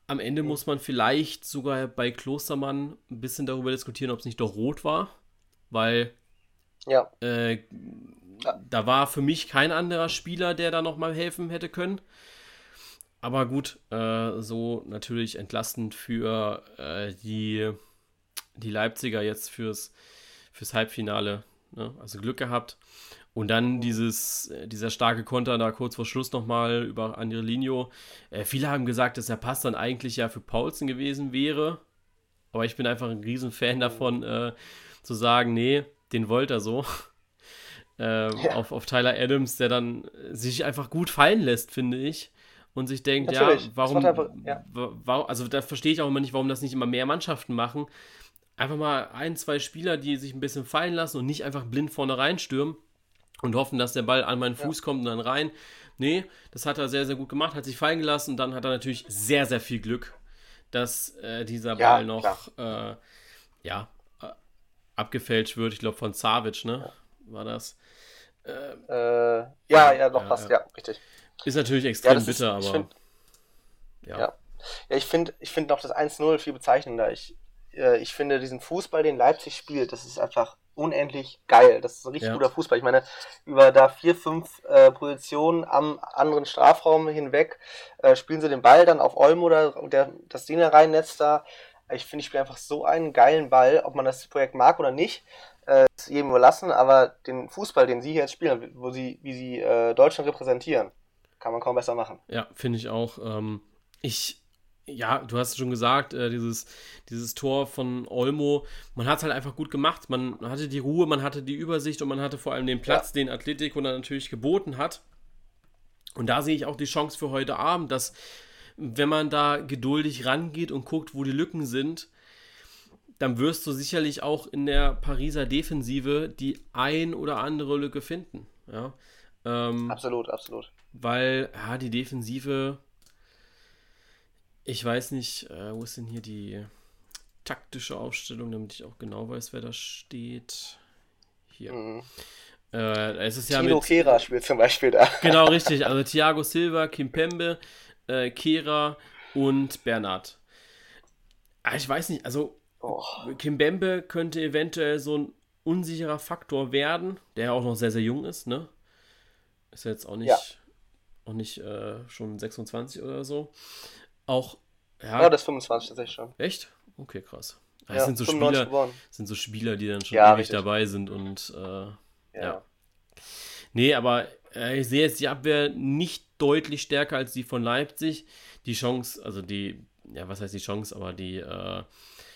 Am Ende mhm. muss man vielleicht sogar bei Klostermann ein bisschen darüber diskutieren, ob es nicht doch rot war, weil ja. Da war für mich kein anderer Spieler, der da nochmal helfen hätte können. Aber gut, äh, so natürlich entlastend für äh, die, die Leipziger jetzt fürs, fürs Halbfinale. Ne? Also Glück gehabt. Und dann dieses, äh, dieser starke Konter da kurz vor Schluss nochmal über Andrelinho. Äh, viele haben gesagt, dass der Pass dann eigentlich ja für Paulsen gewesen wäre. Aber ich bin einfach ein Riesenfan davon, äh, zu sagen, nee, den wollte er so. Äh, ja. auf, auf Tyler Adams, der dann sich einfach gut fallen lässt, finde ich und sich denkt, Natürlich. ja, warum, einfach, ja. warum, also da verstehe ich auch immer nicht, warum das nicht immer mehr Mannschaften machen. Einfach mal ein, zwei Spieler, die sich ein bisschen fallen lassen und nicht einfach blind vorne reinstürmen und hoffen, dass der Ball an meinen Fuß ja. kommt und dann rein. Nee, das hat er sehr, sehr gut gemacht, hat sich fallen gelassen und dann hat er natürlich sehr, sehr viel Glück, dass äh, dieser ja, Ball noch äh, ja, äh, abgefälscht wird. Ich glaube von Savic, ne? War das? Äh, ja, ja, doch fast, ja, richtig. Ist natürlich extrem ja, bitter, ist, aber. Find, ja. ja. ja. ich finde ich find noch das 1-0 viel bezeichnender. Ich, äh, ich finde diesen Fußball, den Leipzig spielt, das ist einfach unendlich geil. Das ist ein richtig ja. guter Fußball. Ich meine, über da vier, fünf äh, Positionen am anderen Strafraum hinweg äh, spielen sie den Ball dann auf Olmo oder der, das Ding reinnetzt da. Ich finde, ich spiele einfach so einen geilen Ball, ob man das Projekt mag oder nicht, äh, ist jedem überlassen, aber den Fußball, den sie hier jetzt spielen, wo sie, wie sie äh, Deutschland repräsentieren, kann man kaum besser machen. Ja, finde ich auch. Ähm, ich, ja, du hast schon gesagt, äh, dieses, dieses Tor von Olmo, man hat es halt einfach gut gemacht. Man hatte die Ruhe, man hatte die Übersicht und man hatte vor allem den Platz, ja. den Atletico dann natürlich geboten hat. Und da sehe ich auch die Chance für heute Abend, dass wenn man da geduldig rangeht und guckt, wo die Lücken sind, dann wirst du sicherlich auch in der Pariser Defensive die ein oder andere Lücke finden. Ja. Ähm, absolut, absolut. Weil, ja, die Defensive, ich weiß nicht, äh, wo ist denn hier die taktische Aufstellung, damit ich auch genau weiß, wer da steht. Hier. Mhm. Äh, es ist ja Tino mit, Kera spielt zum Beispiel da. Genau, richtig. Also Thiago Silva, Kim Pembe, äh, Kera und Bernhard. Ah, ich weiß nicht, also oh. Kim Pembe könnte eventuell so ein unsicherer Faktor werden, der auch noch sehr, sehr jung ist, ne? Ist jetzt auch nicht, ja. auch nicht äh, schon 26 oder so. Auch, ja. Ja, das ist 25 tatsächlich schon. Echt? Okay, krass. Das ja, sind so Spieler, sind so Spieler, die dann schon ja, ewig richtig. dabei sind und äh, ja. ja. Nee, aber äh, ich sehe jetzt die Abwehr nicht deutlich stärker als die von Leipzig. Die Chance, also die, ja, was heißt die Chance, aber die, äh,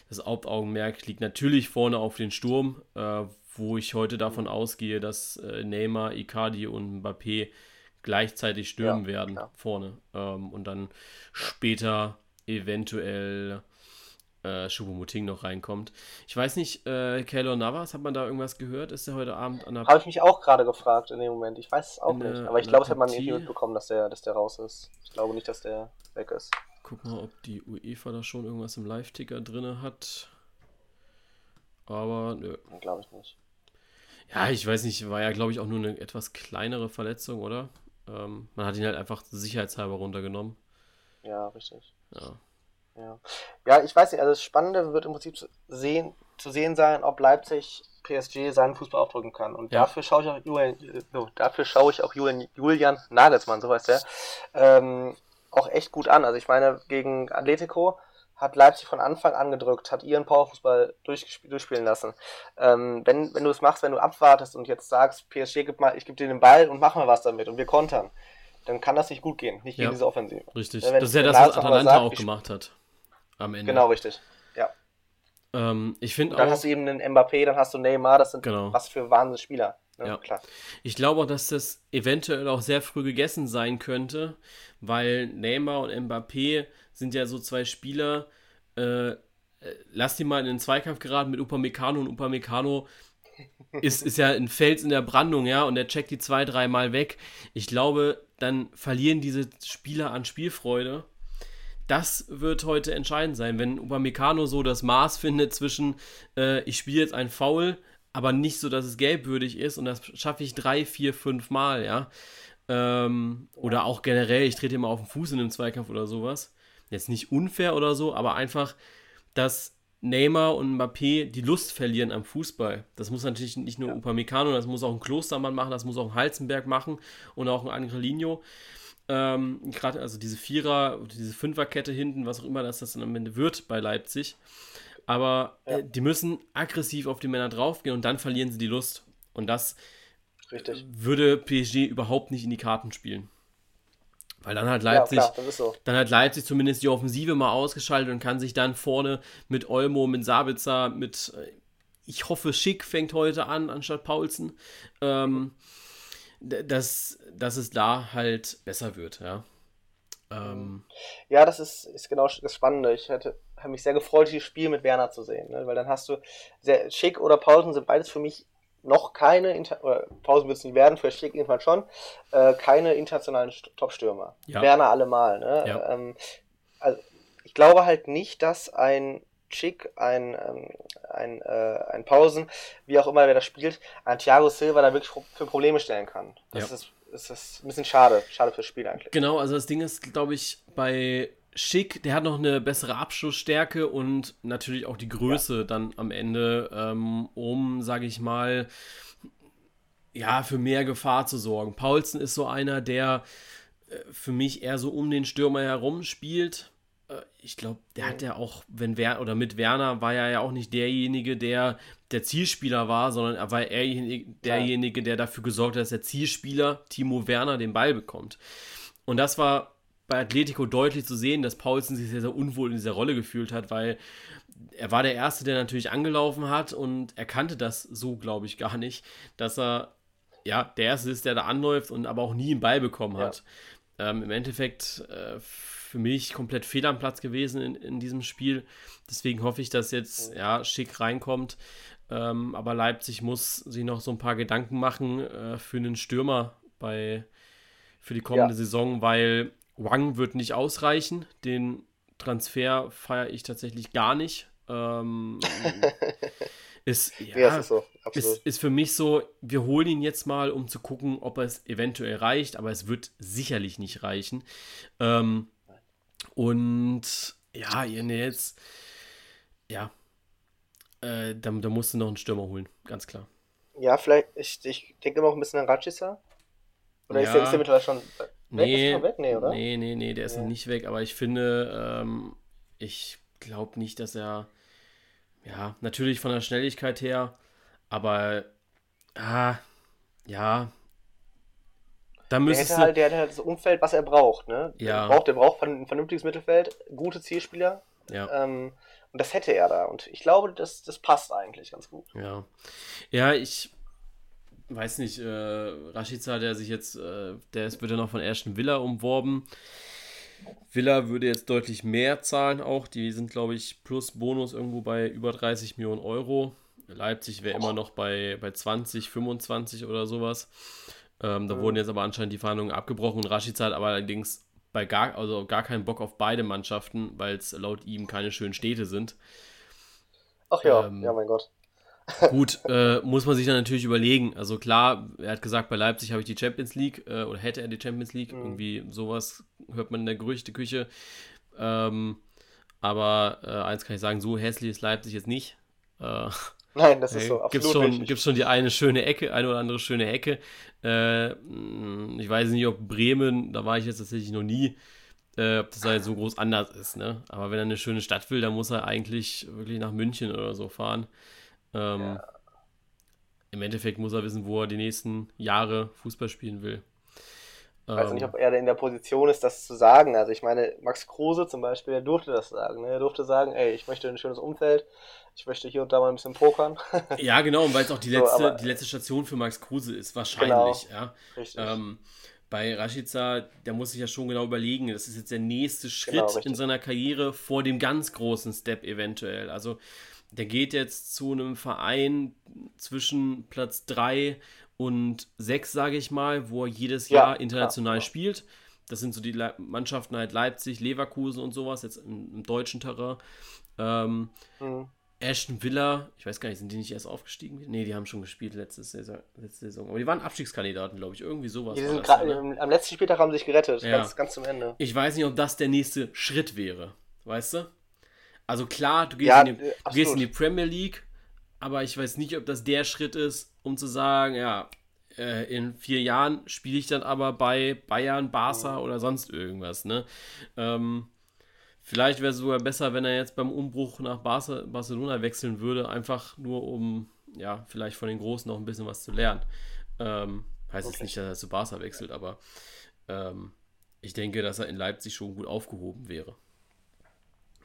das Hauptaugenmerk liegt natürlich vorne auf den Sturm, äh, wo ich heute davon ausgehe, dass äh, Neymar, Icardi und Mbappé gleichzeitig stürmen ja, werden ja. vorne ähm, und dann später eventuell äh, noch reinkommt. Ich weiß nicht, äh, Keylor Navas, hat man da irgendwas gehört? Ist der heute Abend an der... Habe ich mich auch gerade gefragt in dem Moment. Ich weiß es auch nicht. Aber ich glaube, es hat man irgendwie mitbekommen, dass der, dass der raus ist. Ich glaube nicht, dass der weg ist. Guck mal, ob die UEFA da schon irgendwas im Live-Ticker drin hat. Aber nö. Glaube ich nicht. Ja, ich weiß nicht, war ja, glaube ich, auch nur eine etwas kleinere Verletzung, oder? Ähm, man hat ihn halt einfach sicherheitshalber runtergenommen. Ja, richtig. Ja. Ja, ja ich weiß nicht, also das Spannende wird im Prinzip zu sehen, zu sehen sein, ob Leipzig PSG seinen Fußball aufdrücken kann. Und ja. dafür schaue ich auch Julian, no, dafür schaue ich auch Julian, Julian Nagelsmann, so heißt der, ähm, auch echt gut an. Also ich meine, gegen Atletico hat Leipzig von Anfang an gedrückt, hat ihren Powerfußball durchspielen lassen. Ähm, wenn, wenn du es machst, wenn du abwartest und jetzt sagst, PSG, gib mal, ich gebe dir den Ball und mach mal was damit und wir kontern, dann kann das nicht gut gehen, nicht gegen ja, diese Offensive. Richtig, das ist ja das, was Atalanta sagt, auch gemacht hat. Am Ende. Genau, richtig. Ja. Ähm, ich finde auch. Dann hast du eben einen Mbappé, dann hast du Neymar, das sind genau. was für Wahnsinnsspieler. Ne? Ja, klar. Ich glaube auch, dass das eventuell auch sehr früh gegessen sein könnte, weil Neymar und Mbappé sind ja so zwei Spieler. Äh, äh lass die mal in den Zweikampf geraten mit Upamecano und Upamecano ist, ist ja ein Fels in der Brandung, ja, und der checkt die zwei, dreimal weg. Ich glaube, dann verlieren diese Spieler an Spielfreude. Das wird heute entscheidend sein, wenn Upamecano so das Maß findet zwischen, äh, ich spiele jetzt ein Foul, aber nicht so, dass es gelbwürdig ist und das schaffe ich drei, vier, fünf Mal, ja. Ähm, oder auch generell, ich trete immer auf den Fuß in einem Zweikampf oder sowas. Jetzt nicht unfair oder so, aber einfach, dass Neymar und Mbappé die Lust verlieren am Fußball. Das muss natürlich nicht nur ja. Upamecano, das muss auch ein Klostermann machen, das muss auch ein Halzenberg machen und auch ein Angrelinho. Ähm, Gerade also diese Vierer, diese Fünferkette hinten, was auch immer das, das dann am Ende wird bei Leipzig. Aber ja. äh, die müssen aggressiv auf die Männer draufgehen und dann verlieren sie die Lust. Und das Richtig. würde PSG überhaupt nicht in die Karten spielen. Weil dann hat Leipzig, ja, klar, so. dann hat Leipzig zumindest die Offensive mal ausgeschaltet und kann sich dann vorne mit Olmo, mit Sabitzer, mit, äh, ich hoffe, Schick fängt heute an, anstatt Paulsen, ähm, dass, dass es da halt besser wird, ja. Ähm, ja, das ist, ist genau das Spannende. Ich hätte habe mich sehr gefreut, dieses Spiel mit Werner zu sehen, ne? weil dann hast du sehr, Schick oder Paulsen sind beides für mich noch keine, Inter oder Pausen wird es nicht werden, für Schick irgendwann schon, äh, keine internationalen Top-Stürmer. Ja. Werner allemal. Ne? Ja. Ähm, also ich glaube halt nicht, dass ein Schick, ein, ähm, ein, äh, ein Pausen, wie auch immer wer das spielt, ein Thiago Silva da wirklich für Probleme stellen kann. Das ja. ist, ist, ist ein bisschen schade, schade fürs Spiel eigentlich. Genau, also das Ding ist, glaube ich, bei Schick, der hat noch eine bessere Abschlussstärke und natürlich auch die Größe ja. dann am Ende, ähm, um, sage ich mal, ja, für mehr Gefahr zu sorgen. Paulsen ist so einer, der äh, für mich eher so um den Stürmer herum spielt. Äh, ich glaube, der hat ja auch, wenn Wer oder mit Werner war er ja auch nicht derjenige, der der Zielspieler war, sondern er war eher derjenige, der dafür gesorgt hat, dass der Zielspieler Timo Werner den Ball bekommt. Und das war bei Atletico deutlich zu sehen, dass Paulsen sich sehr, sehr unwohl in dieser Rolle gefühlt hat, weil er war der Erste, der natürlich angelaufen hat und er kannte das so, glaube ich, gar nicht, dass er ja der Erste ist, der da anläuft und aber auch nie einen Ball bekommen hat. Ja. Ähm, Im Endeffekt äh, für mich komplett fehl am Platz gewesen in, in diesem Spiel. Deswegen hoffe ich, dass jetzt ja schick reinkommt. Ähm, aber Leipzig muss sich noch so ein paar Gedanken machen äh, für einen Stürmer bei für die kommende ja. Saison, weil Wang wird nicht ausreichen. Den Transfer feiere ich tatsächlich gar nicht. Ähm, ist, ja, ja ist, so. ist, ist, für mich so, wir holen ihn jetzt mal, um zu gucken, ob es eventuell reicht, aber es wird sicherlich nicht reichen. Ähm, und ja, jetzt, ja, äh, da, da musst du noch einen Stürmer holen, ganz klar. Ja, vielleicht, ich, ich denke immer auch ein bisschen an Ratschisser. Oder ja. ist der, ist der mittlerweile schon Nee, ist weg? Nee, oder? Nee, nee, nee, der ist nee. noch nicht weg, aber ich finde, ähm, ich glaube nicht, dass er, ja, natürlich von der Schnelligkeit her, aber, ah, ja, da müsste der, halt, der hat halt das Umfeld, was er braucht, ne? Ja. Der braucht, der braucht ein vernünftiges Mittelfeld, gute Zielspieler. Ja. Ähm, und das hätte er da. Und ich glaube, das, das passt eigentlich ganz gut. Ja. Ja, ich weiß nicht, äh, Rashica, der sich jetzt, äh, der ist, wird ja noch von Ashton Villa umworben. Villa würde jetzt deutlich mehr zahlen auch. Die sind, glaube ich, plus Bonus irgendwo bei über 30 Millionen Euro. Leipzig wäre immer noch bei, bei 20, 25 oder sowas. Ähm, da mhm. wurden jetzt aber anscheinend die Verhandlungen abgebrochen und Rashica hat aber allerdings bei gar, also gar keinen Bock auf beide Mannschaften, weil es laut ihm keine schönen Städte sind. Ach ja, ähm, ja, mein Gott. Gut, äh, muss man sich dann natürlich überlegen. Also klar, er hat gesagt, bei Leipzig habe ich die Champions League äh, oder hätte er die Champions League. Mhm. Irgendwie sowas hört man in der Gerüchteküche. Ähm, aber äh, eins kann ich sagen, so hässlich ist Leipzig jetzt nicht. Nein, das ist so. Absolut gibt's schon, gibt's schon die eine schöne Ecke, eine oder andere schöne Ecke. Äh, ich weiß nicht, ob Bremen, da war ich jetzt tatsächlich noch nie, äh, ob das halt so groß anders ist. Ne? Aber wenn er eine schöne Stadt will, dann muss er eigentlich wirklich nach München oder so fahren. Ähm, ja. Im Endeffekt muss er wissen, wo er die nächsten Jahre Fußball spielen will. Ich weiß nicht, ähm. ob er in der Position ist, das zu sagen. Also ich meine, Max Kruse zum Beispiel, der durfte das sagen. Ne? Er durfte sagen, ey, ich möchte ein schönes Umfeld, ich möchte hier und da mal ein bisschen pokern. ja, genau, und weil es auch die letzte, so, die letzte Station für Max Kruse ist, wahrscheinlich. Genau, ja. Richtig. Ähm, bei Rashica, der muss sich ja schon genau überlegen, das ist jetzt der nächste Schritt genau, in seiner Karriere vor dem ganz großen Step eventuell. Also der geht jetzt zu einem Verein zwischen Platz 3 und sechs, sage ich mal, wo er jedes ja, Jahr international ja, spielt. Das sind so die Le Mannschaften halt Leipzig, Leverkusen und sowas, jetzt im, im deutschen Terrain. Ähm, mhm. Ashton Villa, ich weiß gar nicht, sind die nicht erst aufgestiegen? Nee, die haben schon gespielt letzte Saison. Letzte Saison. Aber die waren Abstiegskandidaten, glaube ich. Irgendwie sowas. Die sind das, ne? Am letzten Spieltag haben sie sich gerettet, ja. ganz, ganz zum Ende. Ich weiß nicht, ob das der nächste Schritt wäre. Weißt du? Also klar, du gehst, ja, in, die, du gehst in die Premier League, aber ich weiß nicht, ob das der Schritt ist, um zu sagen, ja, äh, in vier Jahren spiele ich dann aber bei Bayern, Barca mhm. oder sonst irgendwas. Ne? Ähm, vielleicht wäre es sogar besser, wenn er jetzt beim Umbruch nach Barca, Barcelona wechseln würde, einfach nur um, ja, vielleicht von den Großen noch ein bisschen was zu lernen. Ähm, heißt okay. jetzt nicht, dass er zu Barca wechselt, aber ähm, ich denke, dass er in Leipzig schon gut aufgehoben wäre.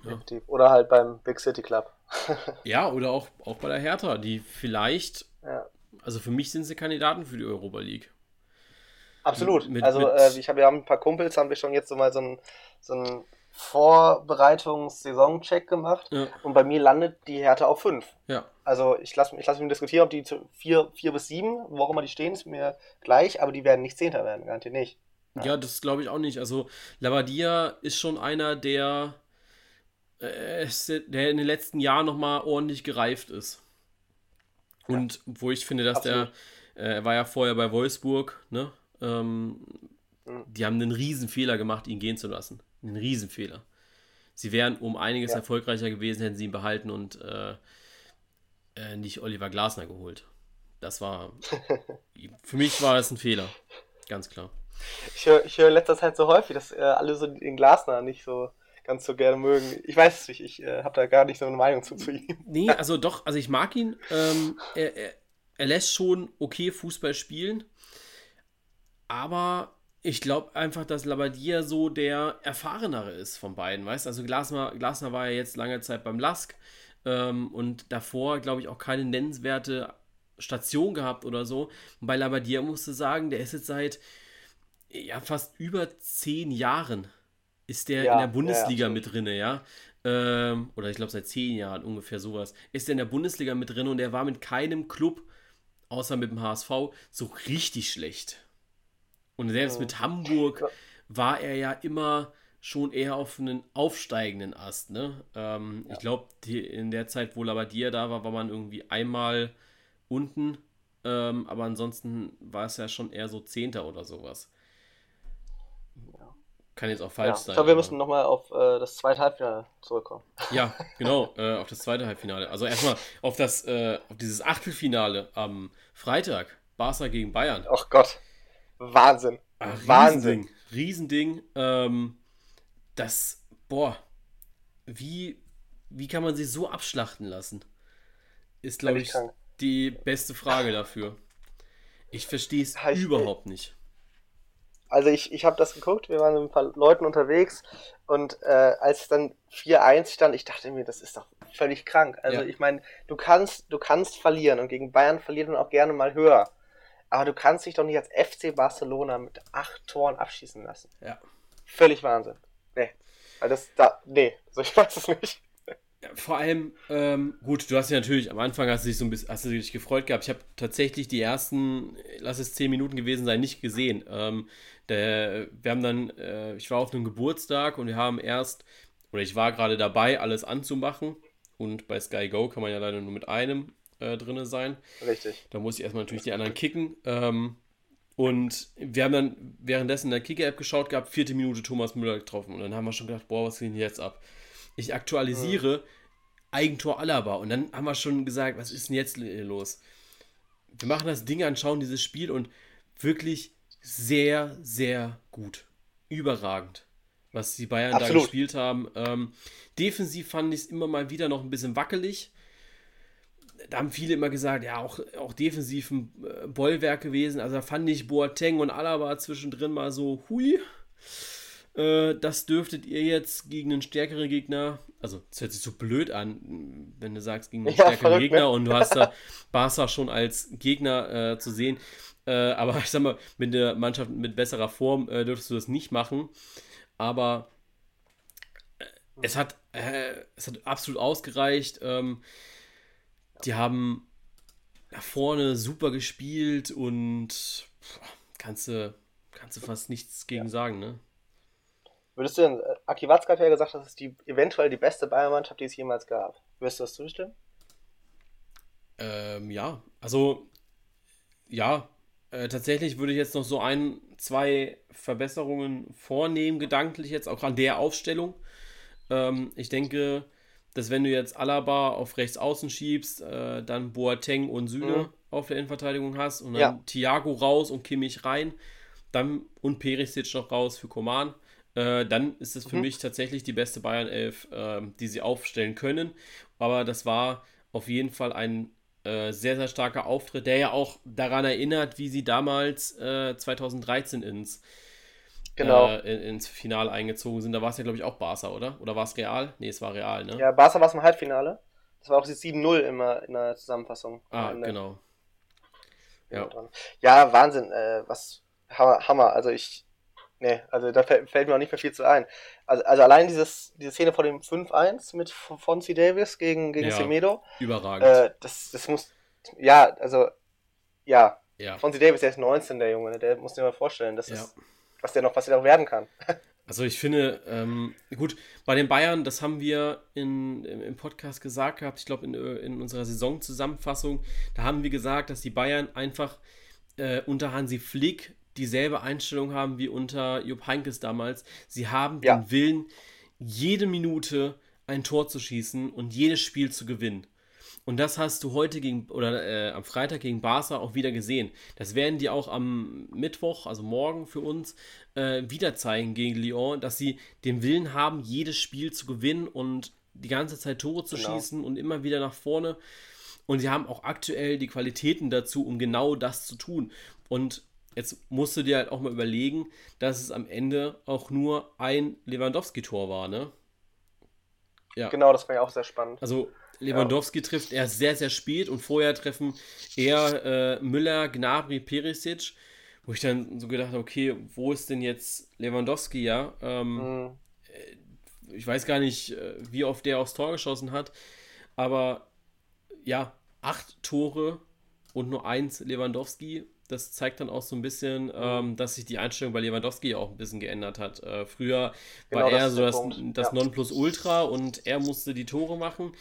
Ja. Oder halt beim Big City Club. ja, oder auch, auch bei der Hertha, die vielleicht, ja. also für mich sind sie Kandidaten für die Europa League. Absolut. Mit, also mit äh, ich habe ja ein paar Kumpels, haben wir schon jetzt so mal so einen so einen Vorbereitungs-Saison-Check gemacht ja. und bei mir landet die Hertha auf 5. Ja. Also ich lasse ich lass mich diskutieren, ob die zu 4 bis 7, wo auch immer die stehen, ist mir gleich, aber die werden nicht Zehnter werden, garantiert nicht. Ja, ja das glaube ich auch nicht. Also Labadia ist schon einer, der äh, der in den letzten Jahren nochmal ordentlich gereift ist. Und ja. wo ich finde, dass Absolut. der, äh, er war ja vorher bei Wolfsburg, ne? Ähm, mhm. Die haben einen Riesenfehler gemacht, ihn gehen zu lassen. Einen Riesenfehler. Sie wären um einiges ja. erfolgreicher gewesen, hätten sie ihn behalten und äh, äh, nicht Oliver Glasner geholt. Das war, für mich war es ein Fehler. Ganz klar. Ich höre hör in letzter Zeit so häufig, dass äh, alle so den Glasner nicht so ganz so gerne mögen. Ich weiß es nicht, ich äh, habe da gar nicht so eine Meinung zu, zu ihm. Nee, also doch, also ich mag ihn. Ähm, er, er, er, lässt schon okay Fußball spielen, aber ich glaube einfach, dass Labadia so der erfahrenere ist von beiden, weißt Also Glasner, Glasner war ja jetzt lange Zeit beim Lask ähm, und davor, glaube ich, auch keine nennenswerte Station gehabt oder so. Und bei Labadia musste sagen, der ist jetzt seit ja, fast über zehn Jahren ist der ja, in der Bundesliga ja, mit drin, ja. Ähm, oder ich glaube seit zehn Jahren ungefähr sowas. Ist der in der Bundesliga mit drin und er war mit keinem Club, außer mit dem HSV, so richtig schlecht. Und selbst mit Hamburg war er ja immer schon eher auf einen aufsteigenden Ast. Ne? Ähm, ja. Ich glaube, in der Zeit, wo Labadia da war, war man irgendwie einmal unten. Ähm, aber ansonsten war es ja schon eher so Zehnter oder sowas. Kann jetzt auch falsch ja, sein. Ich glaube, wir müssen nochmal auf äh, das zweite Halbfinale zurückkommen. Ja, genau, äh, auf das zweite Halbfinale. Also erstmal auf das, äh, auf dieses Achtelfinale am Freitag. Barca gegen Bayern. Ach Gott. Wahnsinn. Ach, Wahnsinn. Riesending. Riesending. Ähm, das, boah, wie, wie kann man sie so abschlachten lassen? Ist, glaube ich, die beste Frage dafür. Ich verstehe es überhaupt nicht. Also ich, ich habe das geguckt, wir waren mit ein paar Leuten unterwegs und äh, als es dann 4-1 stand, ich dachte mir, das ist doch völlig krank. Also ja. ich meine, du kannst, du kannst verlieren und gegen Bayern verliert man auch gerne mal höher. Aber du kannst dich doch nicht als FC Barcelona mit acht Toren abschießen lassen. Ja. Völlig Wahnsinn. Nee. Weil das da. Nee, so ich weiß es nicht. Vor allem, ähm, gut, du hast ja natürlich, am Anfang hast du dich so ein bisschen, hast du dich gefreut gehabt. Ich habe tatsächlich die ersten, lass es zehn Minuten gewesen sein, nicht gesehen. Ähm, der, wir haben dann, äh, ich war auf einem Geburtstag und wir haben erst, oder ich war gerade dabei, alles anzumachen. Und bei Sky Go kann man ja leider nur mit einem äh, drinne sein. Richtig. Da muss ich erstmal natürlich die anderen kicken. Ähm, und wir haben dann währenddessen in der Kicker-App geschaut gehabt, vierte Minute Thomas Müller getroffen. Und dann haben wir schon gedacht, boah, was geht denn jetzt ab? Ich aktualisiere mhm. Eigentor Alaba. Und dann haben wir schon gesagt, was ist denn jetzt los? Wir machen das Ding an, schauen dieses Spiel und wirklich sehr, sehr gut. Überragend, was die Bayern Absolut. da gespielt haben. Ähm, defensiv fand ich es immer mal wieder noch ein bisschen wackelig. Da haben viele immer gesagt, ja, auch, auch defensiv ein äh, Bollwerk gewesen. Also da fand ich Boateng und Alaba zwischendrin mal so, hui. Äh, das dürftet ihr jetzt gegen einen stärkeren Gegner, also es hört sich so blöd an, wenn du sagst, gegen einen ja, stärkeren Gegner ne? und du hast da Barca schon als Gegner äh, zu sehen. Äh, aber ich sag mal, mit der Mannschaft mit besserer Form äh, dürftest du das nicht machen. Aber äh, es hat, es hat absolut ausgereicht. Ähm, die haben da vorne super gespielt und kannst du, kannst du fast nichts gegen ja. sagen, ne? Würdest du denn, äh, Aki Watzke hat ja gesagt, das ist die, eventuell die beste Bayern-Mannschaft, die es jemals gab. Würdest du das zustimmen? Ähm, ja, also, ja, äh, tatsächlich würde ich jetzt noch so ein, zwei Verbesserungen vornehmen, gedanklich jetzt, auch an der Aufstellung. Ähm, ich denke, dass wenn du jetzt Alaba auf rechts außen schiebst, äh, dann Boateng und Süle mhm. auf der Innenverteidigung hast und dann ja. Thiago raus und Kimmich rein, dann und Perisic noch raus für Koman, äh, dann ist es für mhm. mich tatsächlich die beste Bayern 11, äh, die sie aufstellen können. Aber das war auf jeden Fall ein äh, sehr, sehr starker Auftritt, der ja auch daran erinnert, wie sie damals 2013 äh, ins genau. äh, ins Finale eingezogen sind. Da war es ja, glaube ich, auch Barca, oder? Oder war es Real? Nee, es war Real, ne? Ja, Barca war es im Halbfinale. Das war auch die 7-0 immer in der Zusammenfassung. Ah, genau. Ja. ja, Wahnsinn. Äh, was Hammer. Also ich. Nee, also da fällt, fällt, mir auch nicht mehr viel zu ein. Also, also allein dieses, diese Szene vor dem 5-1 mit Fonzie Davis gegen, gegen ja, Semedo. Überragend. Äh, das, das muss. Ja, also. Ja. ja. Fonzie Davis, der ist 19, der Junge. Ne? Der muss dir mal vorstellen. Das ja. ist was der noch, was der noch werden kann. Also ich finde, ähm, gut, bei den Bayern, das haben wir in, im Podcast gesagt gehabt, ich glaube in, in unserer Saisonzusammenfassung, da haben wir gesagt, dass die Bayern einfach äh, unter Hansi Flick dieselbe Einstellung haben wie unter Jupp Heynckes damals. Sie haben ja. den Willen, jede Minute ein Tor zu schießen und jedes Spiel zu gewinnen. Und das hast du heute gegen oder äh, am Freitag gegen Barca auch wieder gesehen. Das werden die auch am Mittwoch, also morgen für uns, äh, wieder zeigen gegen Lyon, dass sie den Willen haben, jedes Spiel zu gewinnen und die ganze Zeit Tore zu genau. schießen und immer wieder nach vorne. Und sie haben auch aktuell die Qualitäten dazu, um genau das zu tun. Und jetzt musst du dir halt auch mal überlegen, dass es am Ende auch nur ein Lewandowski-Tor war, ne? Ja. Genau, das war ja auch sehr spannend. Also Lewandowski ja. trifft erst sehr, sehr spät und vorher treffen eher äh, Müller, Gnabry, Perisic, wo ich dann so gedacht habe, okay, wo ist denn jetzt Lewandowski, ja? Ähm, mhm. Äh, ich weiß gar nicht, äh, wie oft der aufs Tor geschossen hat, aber ja, acht Tore und nur eins Lewandowski. Das zeigt dann auch so ein bisschen, mhm. ähm, dass sich die Einstellung bei Lewandowski auch ein bisschen geändert hat. Äh, früher genau, war er so das, das ja. Nonplusultra und er musste die Tore machen.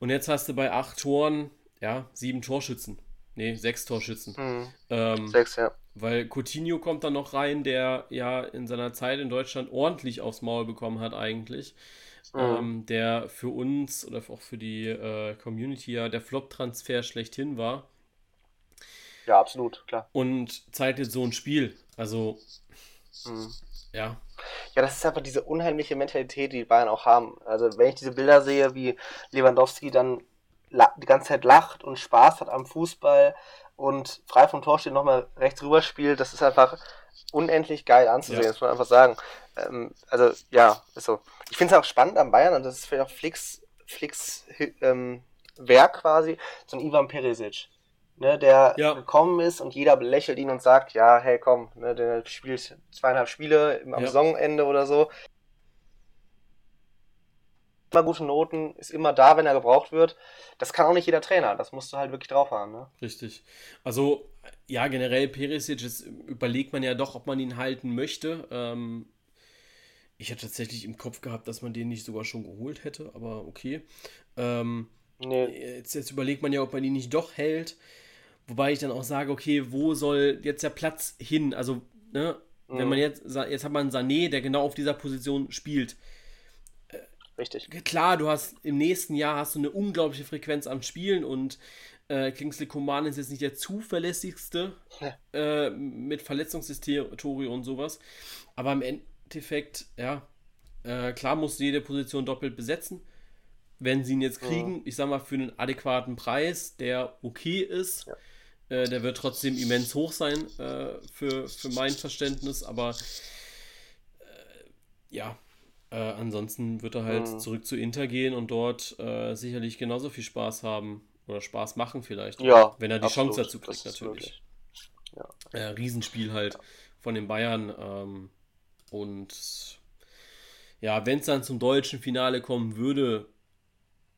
Und jetzt hast du bei acht Toren, ja, sieben Torschützen. Nee, sechs Torschützen. Mhm. Ähm, sechs, ja. Weil Coutinho kommt dann noch rein, der ja in seiner Zeit in Deutschland ordentlich aufs Maul bekommen hat, eigentlich. Mhm. Ähm, der für uns oder auch für die äh, Community ja der Flop-Transfer schlechthin war. Ja, absolut, klar. Und zeigt jetzt so ein Spiel. Also, mhm. ja. Ja, das ist einfach diese unheimliche Mentalität, die die Bayern auch haben. Also wenn ich diese Bilder sehe, wie Lewandowski dann die ganze Zeit lacht und Spaß hat am Fußball und frei vom Tor steht nochmal rechts rüber spielt, das ist einfach unendlich geil anzusehen, ja. das muss man einfach sagen. Ähm, also ja, ist so. Ich finde es auch spannend am Bayern und das ist vielleicht auch Flicks, Flicks ähm, Werk quasi, so ein Ivan Perisic ne, der ja. gekommen ist und jeder belächelt ihn und sagt, ja, hey, komm, ne, der spielt zweieinhalb Spiele am ja. Saisonende oder so. Immer gute Noten, ist immer da, wenn er gebraucht wird. Das kann auch nicht jeder Trainer, das musst du halt wirklich drauf haben. Ne? Richtig. Also, ja, generell Perisic, jetzt überlegt man ja doch, ob man ihn halten möchte. Ähm, ich hätte tatsächlich im Kopf gehabt, dass man den nicht sogar schon geholt hätte, aber okay. Ähm, nee. jetzt, jetzt überlegt man ja, ob man ihn nicht doch hält. Wobei ich dann auch sage, okay, wo soll jetzt der Platz hin? Also, ne, mhm. wenn man jetzt, jetzt hat man Sané, der genau auf dieser Position spielt. Richtig. Klar, du hast im nächsten Jahr hast du eine unglaubliche Frequenz am Spielen und äh, Kingsley Coman ist jetzt nicht der zuverlässigste ja. äh, mit Verletzungshistorie und sowas. Aber im Endeffekt, ja, äh, klar musst du jede Position doppelt besetzen. wenn sie ihn jetzt kriegen, mhm. ich sag mal, für einen adäquaten Preis, der okay ist, ja. Äh, der wird trotzdem immens hoch sein äh, für, für mein Verständnis, aber äh, ja, äh, ansonsten wird er halt mhm. zurück zu Inter gehen und dort äh, sicherlich genauso viel Spaß haben oder Spaß machen vielleicht. Ja. Wenn er die absolut. Chance dazu kriegt, natürlich. Ja. Äh, Riesenspiel halt von den Bayern. Ähm, und ja, wenn es dann zum deutschen Finale kommen würde,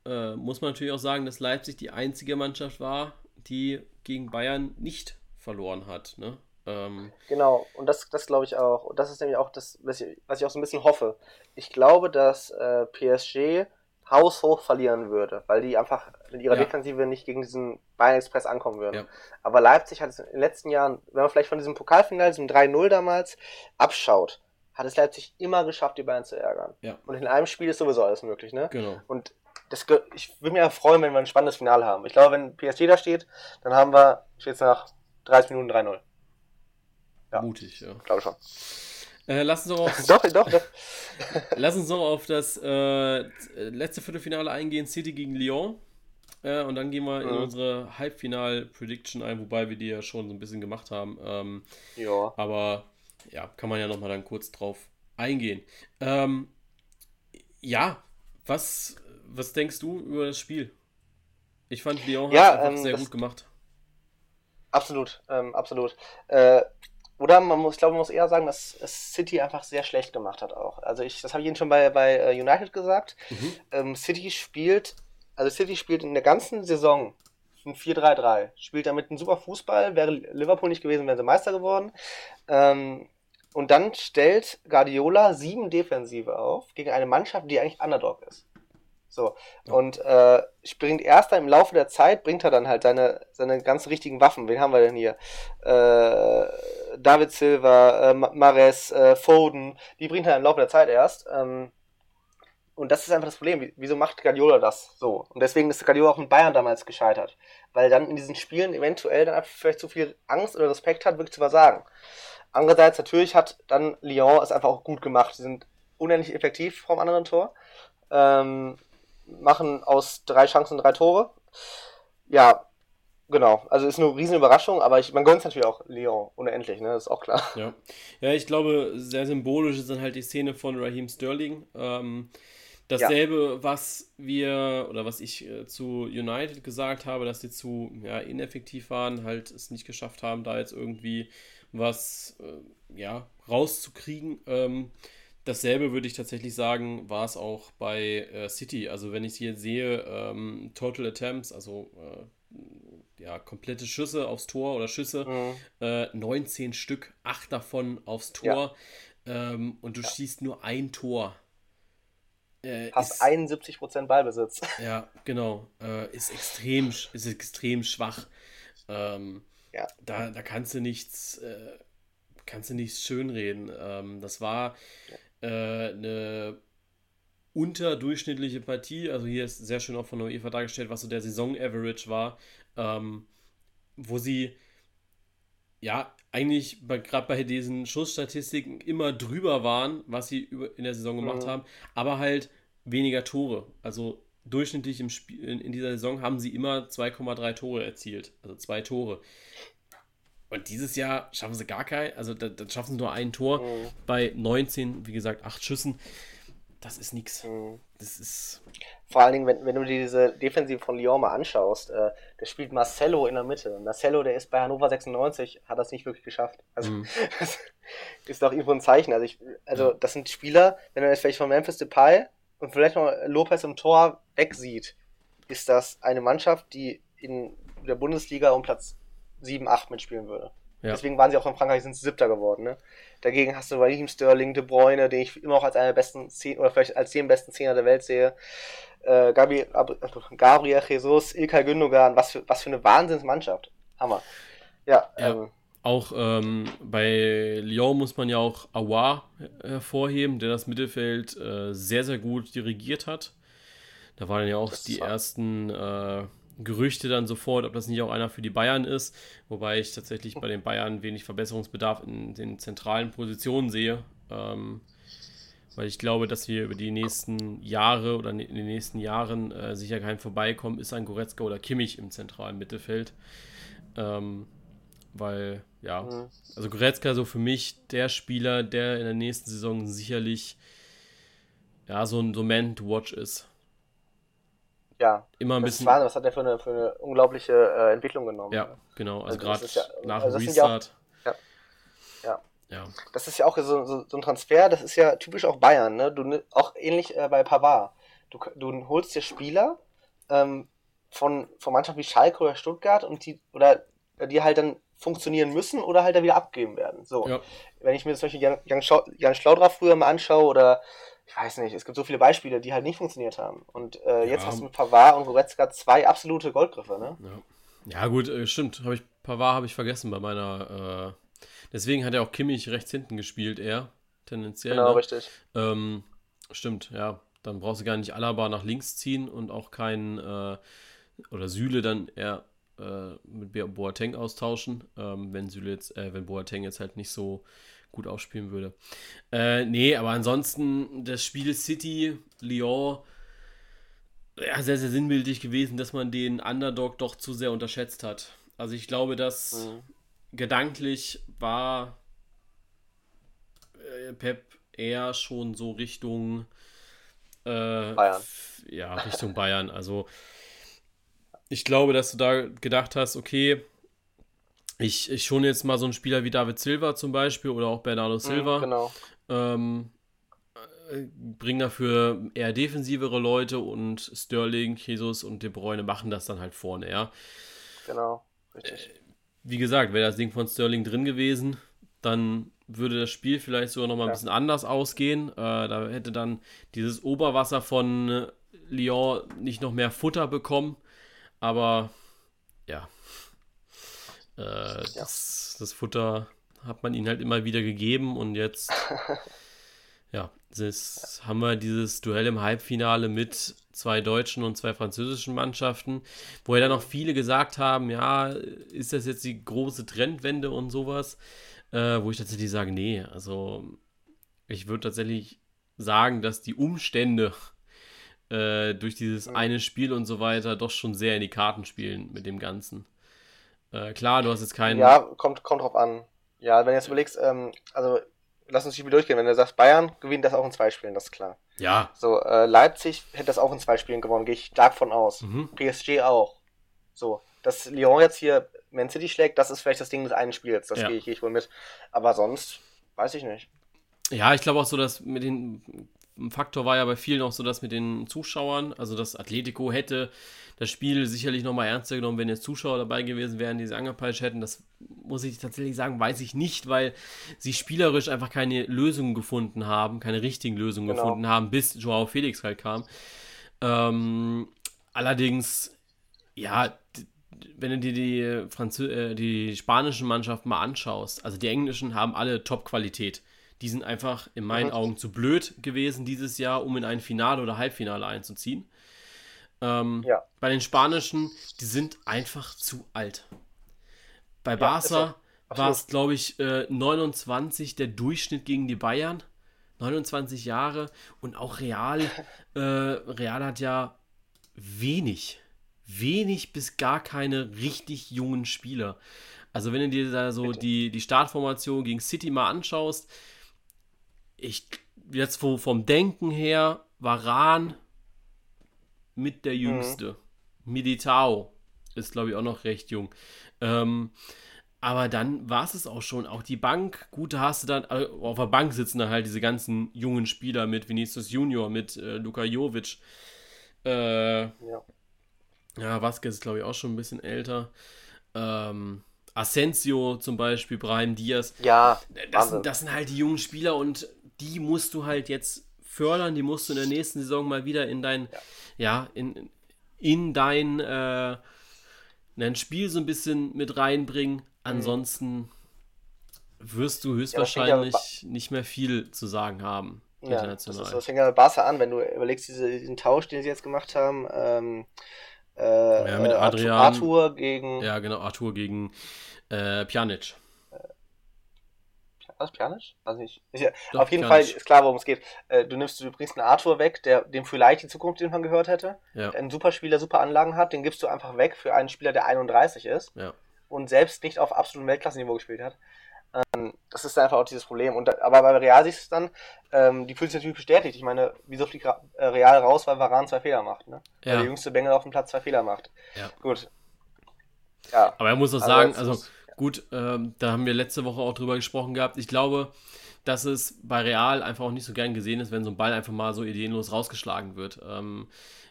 äh, muss man natürlich auch sagen, dass Leipzig die einzige Mannschaft war, die gegen Bayern nicht verloren hat. Ne? Ähm, genau, und das, das glaube ich auch. Und das ist nämlich auch das, was ich, was ich auch so ein bisschen hoffe. Ich glaube, dass äh, PSG haushoch verlieren würde, weil die einfach mit ihrer ja. Defensive nicht gegen diesen Bayern Express ankommen würden. Ja. Aber Leipzig hat es in den letzten Jahren, wenn man vielleicht von diesem Pokalfinale, diesem 3-0 damals, abschaut, hat es Leipzig immer geschafft, die Bayern zu ärgern. Ja. Und in einem Spiel ist sowieso alles möglich, ne? Genau. Und das, ich würde mich ja freuen, wenn wir ein spannendes Finale haben. Ich glaube, wenn PSG da steht, dann haben wir, es nach 30 Minuten 3-0. Ja. Mutig, ja. Glaube schon. Äh, lass uns auf, doch, doch, doch. lass uns noch auf das äh, letzte Viertelfinale eingehen, City gegen Lyon. Äh, und dann gehen wir in mhm. unsere Halbfinal-Prediction ein, wobei wir die ja schon so ein bisschen gemacht haben. Ähm, ja. Aber ja, kann man ja nochmal dann kurz drauf eingehen. Ähm, ja, was, was denkst du über das Spiel? Ich fand Lyon ja, hat ähm, sehr gut gemacht. Absolut, ähm, absolut. Äh, oder man muss, ich glaube, man muss eher sagen, dass City einfach sehr schlecht gemacht hat auch. Also ich, das habe ich Ihnen schon bei, bei äh, United gesagt. Mhm. Ähm, City spielt, also City spielt in der ganzen Saison ein 4-3-3. Spielt damit einen super Fußball. Wäre Liverpool nicht gewesen, wären sie Meister geworden. Ähm, und dann stellt Guardiola sieben Defensive auf gegen eine Mannschaft, die eigentlich Underdog ist. So. Ja. Und äh, bringt erst im Laufe der Zeit, bringt er dann halt seine, seine ganz richtigen Waffen. Wen haben wir denn hier? Äh, David Silva, äh, Mares, äh, Foden, die bringt er im Laufe der Zeit erst. Ähm, und das ist einfach das Problem. Wieso macht Guardiola das so? Und deswegen ist Guardiola auch in Bayern damals gescheitert. Weil dann in diesen Spielen eventuell dann vielleicht zu viel Angst oder Respekt hat, wirklich zu versagen. Andererseits natürlich hat dann Lyon es einfach auch gut gemacht. Sie sind unendlich effektiv vom anderen Tor. Ähm, machen aus drei Chancen drei Tore. Ja, genau. Also ist eine riesen Überraschung, aber ich, man gönnt es natürlich auch Lyon unendlich, ne? Das ist auch klar. Ja. ja, ich glaube, sehr symbolisch ist dann halt die Szene von Raheem Sterling. Ähm, dasselbe, ja. was wir oder was ich äh, zu United gesagt habe, dass die zu ja, ineffektiv waren, halt es nicht geschafft haben, da jetzt irgendwie was äh, ja, rauszukriegen. Ähm, Dasselbe würde ich tatsächlich sagen, war es auch bei äh, City. Also wenn ich hier sehe, ähm, Total Attempts, also äh, ja, komplette Schüsse aufs Tor oder Schüsse, mhm. äh, 19 Stück, 8 davon aufs Tor ja. ähm, und du ja. schießt nur ein Tor. Äh, Hast ist, 71% Ballbesitz. Ja, genau. Äh, ist, extrem, ist extrem schwach. Ähm, ja. da, da kannst du nichts, äh, kannst du nichts schönreden. Ähm, das war äh, eine unterdurchschnittliche Partie. Also hier ist sehr schön auch von UEFA dargestellt, was so der Saison-Average war, ähm, wo sie ja eigentlich gerade bei diesen Schussstatistiken immer drüber waren, was sie in der Saison gemacht mhm. haben, aber halt weniger Tore. Also durchschnittlich im Spiel, in dieser Saison haben sie immer 2,3 Tore erzielt, also zwei Tore. Und dieses Jahr schaffen sie gar kein, also dann da schaffen sie nur ein Tor mhm. bei 19, wie gesagt, acht Schüssen. Das ist nichts. Mhm. Das ist. Vor allen Dingen, wenn, wenn du dir diese Defensive von Lyon mal anschaust, äh, der spielt Marcelo in der Mitte. Marcelo, der ist bei Hannover 96, hat das nicht wirklich geschafft. Also, mhm. das ist doch irgendwo ein Zeichen. Also, ich, also das sind Spieler, wenn man jetzt vielleicht von Memphis Depay und vielleicht noch Lopez im Tor wegsieht, ist das eine Mannschaft, die in der Bundesliga um Platz 7, 8 mitspielen würde. Ja. Deswegen waren sie auch in Frankreich sind sie Siebter geworden. Ne? Dagegen hast du Raheem Sterling, De Bruyne, den ich immer auch als einer der besten zehn oder vielleicht als den besten Zehner der Welt sehe. Äh, Gabriel, Gabriel Jesus, Ilkay Gündogan, was für, was für eine Wahnsinnsmannschaft. Hammer. Ja, ja. Ähm, auch ähm, bei Lyon muss man ja auch Aouar hervorheben, der das Mittelfeld äh, sehr, sehr gut dirigiert hat. Da waren ja auch die ersten äh, Gerüchte dann sofort, ob das nicht auch einer für die Bayern ist, wobei ich tatsächlich bei den Bayern wenig Verbesserungsbedarf in den zentralen Positionen sehe. Ähm, Weil ich glaube, dass wir über die nächsten Jahre oder in den nächsten Jahren äh, sicher kein Vorbeikommen ist an Goretzka oder Kimmich im zentralen Mittelfeld. Ähm, weil, ja, mhm. also Goretzka so für mich der Spieler, der in der nächsten Saison sicherlich ja, so ein, so Man to Watch ist. Ja, immer ein bisschen. Wahnsinn, was hat er für eine, für eine unglaubliche äh, Entwicklung genommen? Ja, genau. Also, also gerade ja, nach also Restart. Ja, ja. ja. Das ist ja auch so, so, so, ein Transfer, das ist ja typisch auch Bayern, ne? Du, auch ähnlich äh, bei Pavard. Du, du holst dir Spieler ähm, von, von Mannschaften wie Schalke oder Stuttgart und die, oder die halt dann funktionieren müssen oder halt dann wieder abgeben werden. So. Ja. Wenn ich mir zum Beispiel Jan, Jan, Jan Schlaudra früher mal anschaue oder ich weiß nicht, es gibt so viele Beispiele, die halt nicht funktioniert haben. Und äh, jetzt ja. hast du mit Pavard und Goretzka zwei absolute Goldgriffe, ne? Ja, ja gut, äh, stimmt. Hab ich, Pavard habe ich vergessen bei meiner. Äh, deswegen hat er auch Kimmich rechts hinten gespielt, eher tendenziell. Genau, ne? richtig. Ähm, stimmt, ja. Dann brauchst du gar nicht Alaba nach links ziehen und auch keinen äh, oder Süle dann eher äh, mit Boateng austauschen, ähm, wenn Süle jetzt, äh, wenn Boateng jetzt halt nicht so gut aufspielen würde. Äh, nee, aber ansonsten das Spiel City, Lyon, ja, sehr, sehr sinnbildlich gewesen, dass man den Underdog doch zu sehr unterschätzt hat. Also ich glaube, dass mhm. gedanklich war äh, Pep eher schon so Richtung äh, Bayern. Ja, Richtung Bayern. Also ich glaube, dass du da gedacht hast, okay, ich, ich schon jetzt mal so einen Spieler wie David Silva zum Beispiel oder auch Bernardo mhm, Silva. Mm, genau. Ähm, äh, bringen dafür eher defensivere Leute und Sterling, Jesus und De Bruyne machen das dann halt vorne, ja. Genau, richtig. Äh, wie gesagt, wäre das Ding von Sterling drin gewesen, dann würde das Spiel vielleicht sogar noch mal ein ja. bisschen anders ausgehen. Äh, da hätte dann dieses Oberwasser von Lyon nicht noch mehr Futter bekommen. Aber ja, äh, ja. Das, das, Futter hat man ihnen halt immer wieder gegeben und jetzt, ja, das haben wir dieses Duell im Halbfinale mit zwei deutschen und zwei französischen Mannschaften, wo ja dann auch viele gesagt haben, ja, ist das jetzt die große Trendwende und sowas, äh, wo ich tatsächlich sage, nee, also ich würde tatsächlich sagen, dass die Umstände äh, durch dieses eine Spiel und so weiter doch schon sehr in die Karten spielen mit dem Ganzen. Äh, klar, du hast jetzt keinen. Ja, kommt, kommt drauf an. Ja, wenn du jetzt überlegst, ähm, also lass uns die Spiel durchgehen. Wenn du sagst, Bayern gewinnt das auch in zwei Spielen, das ist klar. Ja. So, äh, Leipzig hätte das auch in zwei Spielen gewonnen, gehe ich stark von aus. Mhm. PSG auch. So, dass Lyon jetzt hier Man City schlägt, das ist vielleicht das Ding des einen Spiels, das ja. gehe ich, geh ich wohl mit. Aber sonst, weiß ich nicht. Ja, ich glaube auch so, dass mit den Faktor war ja bei vielen auch so, dass mit den Zuschauern, also das Atletico hätte das Spiel sicherlich nochmal ernster genommen, wenn jetzt Zuschauer dabei gewesen wären, die sie angepeitscht hätten. Das muss ich tatsächlich sagen, weiß ich nicht, weil sie spielerisch einfach keine Lösungen gefunden haben, keine richtigen Lösungen genau. gefunden haben, bis Joao Felix halt kam. Ähm, allerdings, ja, wenn du dir die, Franzö äh, die spanischen Mannschaften mal anschaust, also die englischen haben alle Top-Qualität. Die sind einfach in meinen. Augen zu blöd gewesen dieses Jahr, um in ein Finale oder Halbfinale einzuziehen. Ähm, ja. Bei den Spanischen, die sind einfach zu alt. Bei Barca ja, war es, glaube ich, äh, 29 der Durchschnitt gegen die Bayern. 29 Jahre und auch Real. äh, Real hat ja wenig, wenig bis gar keine richtig jungen Spieler. Also wenn du dir da so die, die Startformation gegen City mal anschaust, ich jetzt vom Denken her, Varan mit der mhm. Jüngste. Mhm. Militao ist, glaube ich, auch noch recht jung. Ähm, aber dann war es es auch schon. Auch die Bank, gut, da hast du dann, also auf der Bank sitzen dann halt diese ganzen jungen Spieler mit Vinicius Junior, mit äh, Luka Jovic. Äh, ja. Ja, Vasquez ist, glaube ich, auch schon ein bisschen älter. Ähm, Asensio zum Beispiel, Brahim Diaz. Ja, das, das sind halt die jungen Spieler und die musst du halt jetzt fördern, die musst du in der nächsten Saison mal wieder in dein, ja, ja in, in dein, äh, dein Spiel so ein bisschen mit reinbringen. Ansonsten wirst du höchstwahrscheinlich ja, nicht mehr viel zu sagen haben. Ja, das, ist, das fängt ja bei Barca an, wenn du überlegst, diese, diesen Tausch, den sie jetzt gemacht haben, ähm, äh, ja, mit Adrian, Arthur gegen. Ja, genau, Arthur gegen äh, Pjanic. Was, Pjanic? Also ich, ich Doch, auf jeden. Fall ist klar, worum es geht. Äh, du nimmst, du bringst einen Arthur weg, der dem vielleicht die Zukunft man gehört hätte. Ja. Der einen super Spieler, super Anlagen hat, den gibst du einfach weg für einen Spieler, der 31 ist. Ja. Und selbst nicht auf absolutem Weltklasse-Niveau gespielt hat. Ähm, das ist einfach auch dieses Problem. Und, aber bei Real siehst du dann, ähm, die fühlt sich natürlich bestätigt. Ich meine, wieso fliegt äh, Real raus, weil Varan zwei Fehler macht, ne? Ja. Weil der jüngste Bengel auf dem Platz zwei Fehler macht. Ja. Gut. Ja. Aber er muss auch also sagen, also gut, ähm, da haben wir letzte Woche auch drüber gesprochen gehabt. Ich glaube, dass es bei Real einfach auch nicht so gern gesehen ist, wenn so ein Ball einfach mal so ideenlos rausgeschlagen wird. Ähm,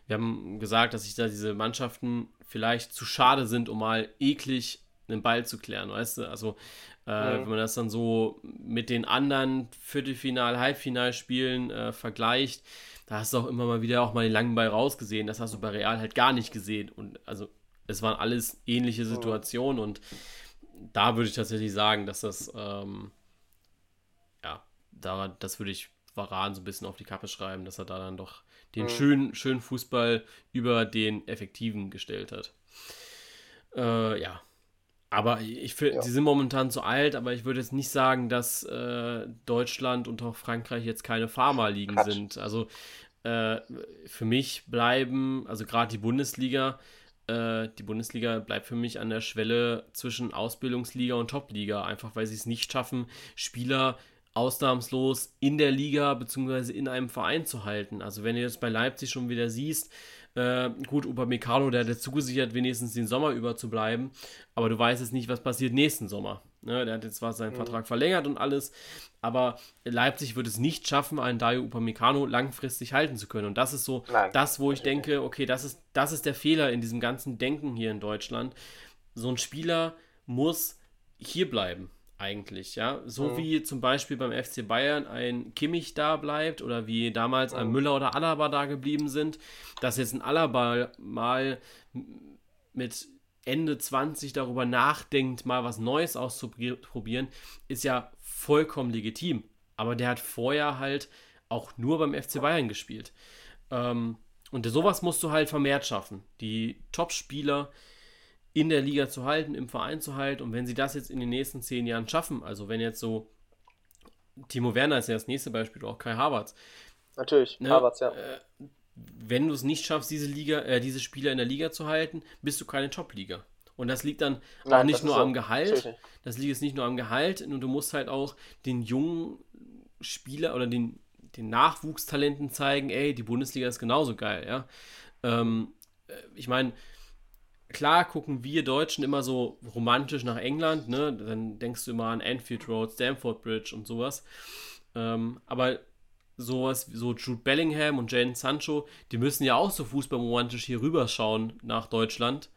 wir haben gesagt, dass sich da diese Mannschaften vielleicht zu schade sind, um mal eklig einen Ball zu klären, weißt du? Also, äh, mhm. wenn man das dann so mit den anderen Viertelfinal-, Halbfinalspielen äh, vergleicht, da hast du auch immer mal wieder auch mal den langen Ball rausgesehen. Das hast du bei Real halt gar nicht gesehen. Und also, es waren alles ähnliche mhm. Situationen und da würde ich tatsächlich sagen, dass das, ähm, ja, da, das würde ich Varan so ein bisschen auf die Kappe schreiben, dass er da dann doch den mhm. schönen, schönen Fußball über den effektiven gestellt hat. Äh, ja. Aber ich finde, ja. sie sind momentan zu alt, aber ich würde jetzt nicht sagen, dass äh, Deutschland und auch Frankreich jetzt keine Pharma-Ligen sind. Also äh, für mich bleiben, also gerade die Bundesliga, äh, die Bundesliga bleibt für mich an der Schwelle zwischen Ausbildungsliga und Topliga, einfach weil sie es nicht schaffen, Spieler ausnahmslos in der Liga bzw. in einem Verein zu halten. Also wenn du jetzt bei Leipzig schon wieder siehst, äh, gut, Upamecano, der hat zugesichert, wenigstens den Sommer über zu bleiben, aber du weißt jetzt nicht, was passiert nächsten Sommer. Ne, der hat jetzt zwar seinen mhm. Vertrag verlängert und alles, aber Leipzig wird es nicht schaffen, einen Dario Upamecano langfristig halten zu können. Und das ist so Nein, das, wo ich denke, okay, das ist, das ist der Fehler in diesem ganzen Denken hier in Deutschland. So ein Spieler muss hier bleiben eigentlich, ja. So mhm. wie zum Beispiel beim FC Bayern ein Kimmich da bleibt oder wie damals ein mhm. Müller oder Alaba da geblieben sind, dass jetzt ein Alaba mal mit Ende 20 darüber nachdenkt, mal was Neues auszuprobieren, ist ja vollkommen legitim. Aber der hat vorher halt auch nur beim FC Bayern gespielt. Ähm, und sowas musst du halt vermehrt schaffen. Die Top-Spieler, in der Liga zu halten, im Verein zu halten. Und wenn sie das jetzt in den nächsten zehn Jahren schaffen, also wenn jetzt so Timo Werner ist ja das nächste Beispiel, auch Kai Havertz. Natürlich, ne, Havertz, ja. Wenn du es nicht schaffst, diese Liga, äh, diese Spieler in der Liga zu halten, bist du keine Top-Liga. Und das liegt dann Nein, auch nicht nur so. am Gehalt. Das liegt jetzt nicht nur am Gehalt, und du musst halt auch den jungen Spieler oder den, den Nachwuchstalenten zeigen, ey, die Bundesliga ist genauso geil, ja. Ähm, äh, ich meine, klar gucken wir Deutschen immer so romantisch nach England, ne? Dann denkst du immer an Anfield Road, Stamford Bridge und sowas. Ähm, aber sowas, so Jude Bellingham und Jane Sancho, die müssen ja auch so fußballromantisch hier rüberschauen nach Deutschland.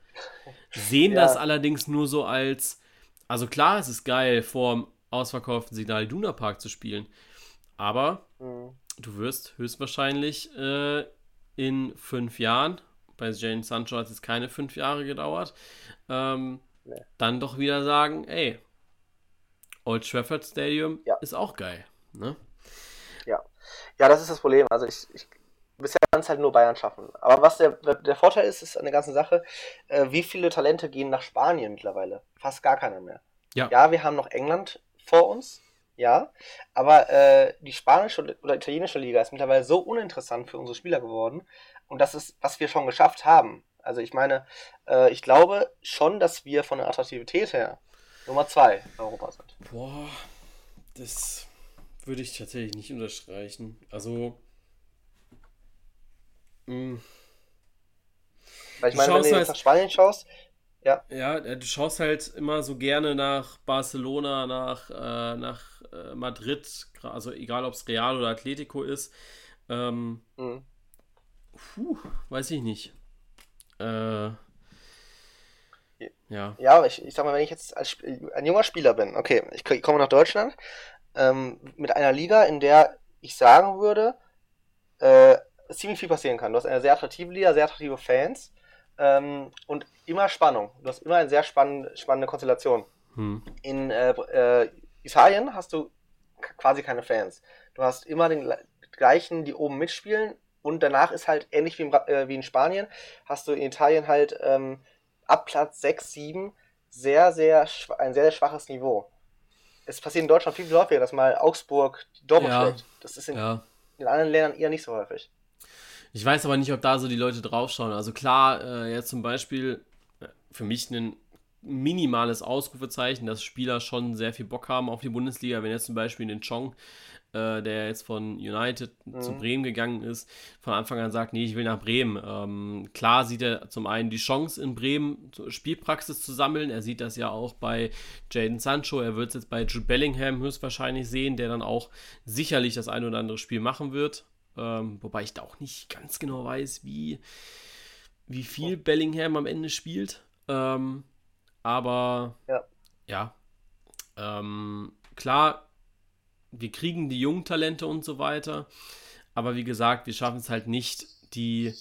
Sehen ja. das allerdings nur so als, also klar, es ist geil, vor dem ausverkauften Signal Iduna Park zu spielen. Aber mhm. du wirst höchstwahrscheinlich äh, in fünf Jahren bei Jane Sancho hat es keine fünf Jahre gedauert, ähm, nee. dann doch wieder sagen, ey, Old Trafford Stadium ja. ist auch geil. Ne? Ja. Das ist das Problem. Also ich, ich bisher kann es halt nur Bayern schaffen. Aber was der, der Vorteil ist, ist an der ganzen Sache, äh, wie viele Talente gehen nach Spanien mittlerweile? Fast gar keiner mehr. Ja, ja wir haben noch England vor uns, ja, aber äh, die spanische oder italienische Liga ist mittlerweile so uninteressant für unsere Spieler geworden, und das ist, was wir schon geschafft haben. Also ich meine, äh, ich glaube schon, dass wir von der Attraktivität her Nummer zwei in Europa sind. Boah, das würde ich tatsächlich nicht unterstreichen. Also. Mh. Hm. Weil ich meine, wenn du jetzt halt, nach Spanien schaust, ja. Ja, äh, du schaust halt immer so gerne nach Barcelona, nach, äh, nach äh, Madrid, also egal ob es Real oder Atletico ist. Ähm, mhm. Puh, weiß ich nicht. Äh, ja. Ja, ich, ich sag mal, wenn ich jetzt als ein junger Spieler bin, okay, ich, ich komme nach Deutschland ähm, mit einer Liga, in der ich sagen würde, äh, ziemlich viel passieren kann. Du hast eine sehr attraktive Liga, sehr attraktive Fans ähm, und immer Spannung. Du hast immer eine sehr spannende, spannende Konstellation. Hm. In äh, äh, Italien hast du quasi keine Fans. Du hast immer den gleichen, die oben mitspielen, und danach ist halt ähnlich wie in, äh, wie in Spanien, hast du in Italien halt ähm, ab Platz 6, 7 sehr, sehr ein sehr, sehr schwaches Niveau. Es passiert in Deutschland viel, viel häufiger, dass mal Augsburg Dortmund Ja. schlägt. Das ist in, Ja. in anderen Ländern eher nicht so häufig. Ich weiß aber nicht, ob da so die Leute draufschauen. Also klar, äh, jetzt zum Beispiel äh, für mich ein minimales Ausrufezeichen, dass Spieler schon sehr viel Bock haben auf die Bundesliga. Wenn jetzt zum Beispiel den Chong, äh, der jetzt von United zu Bremen gegangen ist, von Anfang an sagt, nee, ich will nach Bremen. Ähm, klar sieht er zum einen die Chance in Bremen Spielpraxis zu sammeln. Er sieht das ja auch bei Jaden Sancho. Er wird es jetzt bei Jude Bellingham höchstwahrscheinlich sehen, der dann auch sicherlich das ein oder andere Spiel machen wird. Ähm, wobei ich da auch nicht ganz genau weiß, wie, wie viel Bellingham am Ende spielt. Ähm, aber Ja. ja. Ähm, klar, wir kriegen die jungen Talente und so weiter. Aber wie gesagt, wir schaffen es halt nicht, die.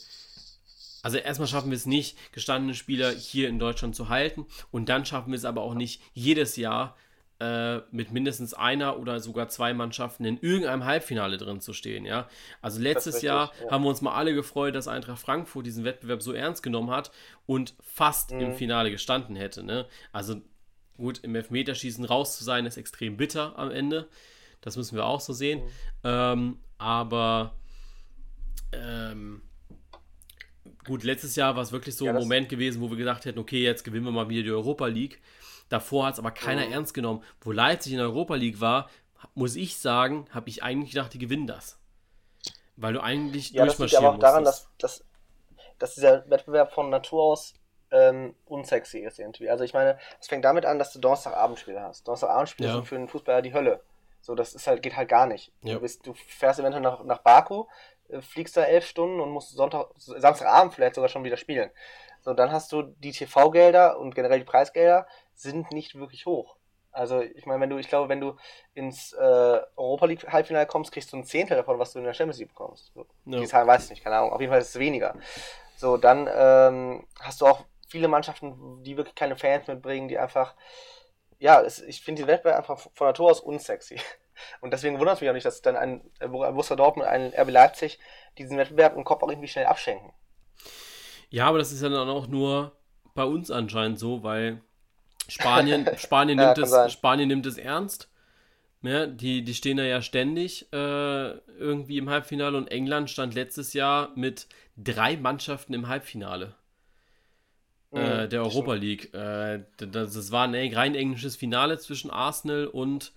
Also erstmal schaffen wir es nicht, gestandene Spieler hier in Deutschland zu halten. Und dann schaffen wir es aber auch nicht, jedes Jahr äh, mit mindestens einer oder sogar zwei Mannschaften in irgendeinem Halbfinale drin zu stehen. Ja? Also letztes richtig, Jahr ja. haben wir uns mal alle gefreut, dass Eintracht Frankfurt diesen Wettbewerb so ernst genommen hat und fast im Mhm. Finale gestanden hätte. Ne? Also gut, im Elfmeterschießen raus zu sein, ist extrem bitter am Ende. Das müssen wir auch so sehen. Mhm. Ähm, aber ähm, gut, letztes Jahr war es wirklich so Ja, ein Moment gewesen, wo wir gedacht hätten, okay, jetzt gewinnen wir mal wieder die Europa League. Davor hat es aber keiner Mhm. ernst genommen. Wo Leipzig in der Europa League war, muss ich sagen, habe ich eigentlich gedacht, die gewinnen das. Weil du eigentlich Ja, das liegt durchmarschieren aber auch daran, dass, dass, dass dieser Wettbewerb von Natur aus ähm, unsexy ist irgendwie. Also ich meine, es fängt damit an, dass du Donnerstagabendspiele hast. Donnerstagabendspiele Ja. sind für einen Fußballer die Hölle. So, das ist halt, geht halt gar nicht. Ja. Du, bist, du fährst eventuell nach, nach Baku, äh, fliegst da elf Stunden und musst Sonntag, Samstagabend vielleicht sogar schon wieder spielen. So, dann hast du die TV-Gelder und generell die Preisgelder sind nicht wirklich hoch. Also ich meine, wenn du, ich glaube, wenn du ins äh, Europa League Halbfinale kommst, kriegst du ein Zehntel davon, was du in der Champions League bekommst. So. Ja. Die Zahlen weiß ich nicht, keine Ahnung. Auf jeden Fall ist es weniger. So, dann ähm, hast du auch viele Mannschaften, die wirklich keine Fans mitbringen, die einfach, ja, es, ich finde den Wettbewerb einfach von Natur aus unsexy. Und deswegen wundert es mich auch nicht, dass dann ein, äh, Borussia Dortmund, ein RB Leipzig diesen Wettbewerb im Kopf auch irgendwie schnell abschenken. Ja, aber das ist ja dann auch nur bei uns anscheinend so, weil Spanien, Spanien, Ja, nimmt, kann es, sein. Spanien nimmt es ernst. Ja, die, die stehen da ja ständig äh, irgendwie im Halbfinale und England stand letztes Jahr mit drei Mannschaften im Halbfinale äh, Mhm, der Europa League. Äh, das, das war ein eng- rein englisches Finale zwischen Arsenal und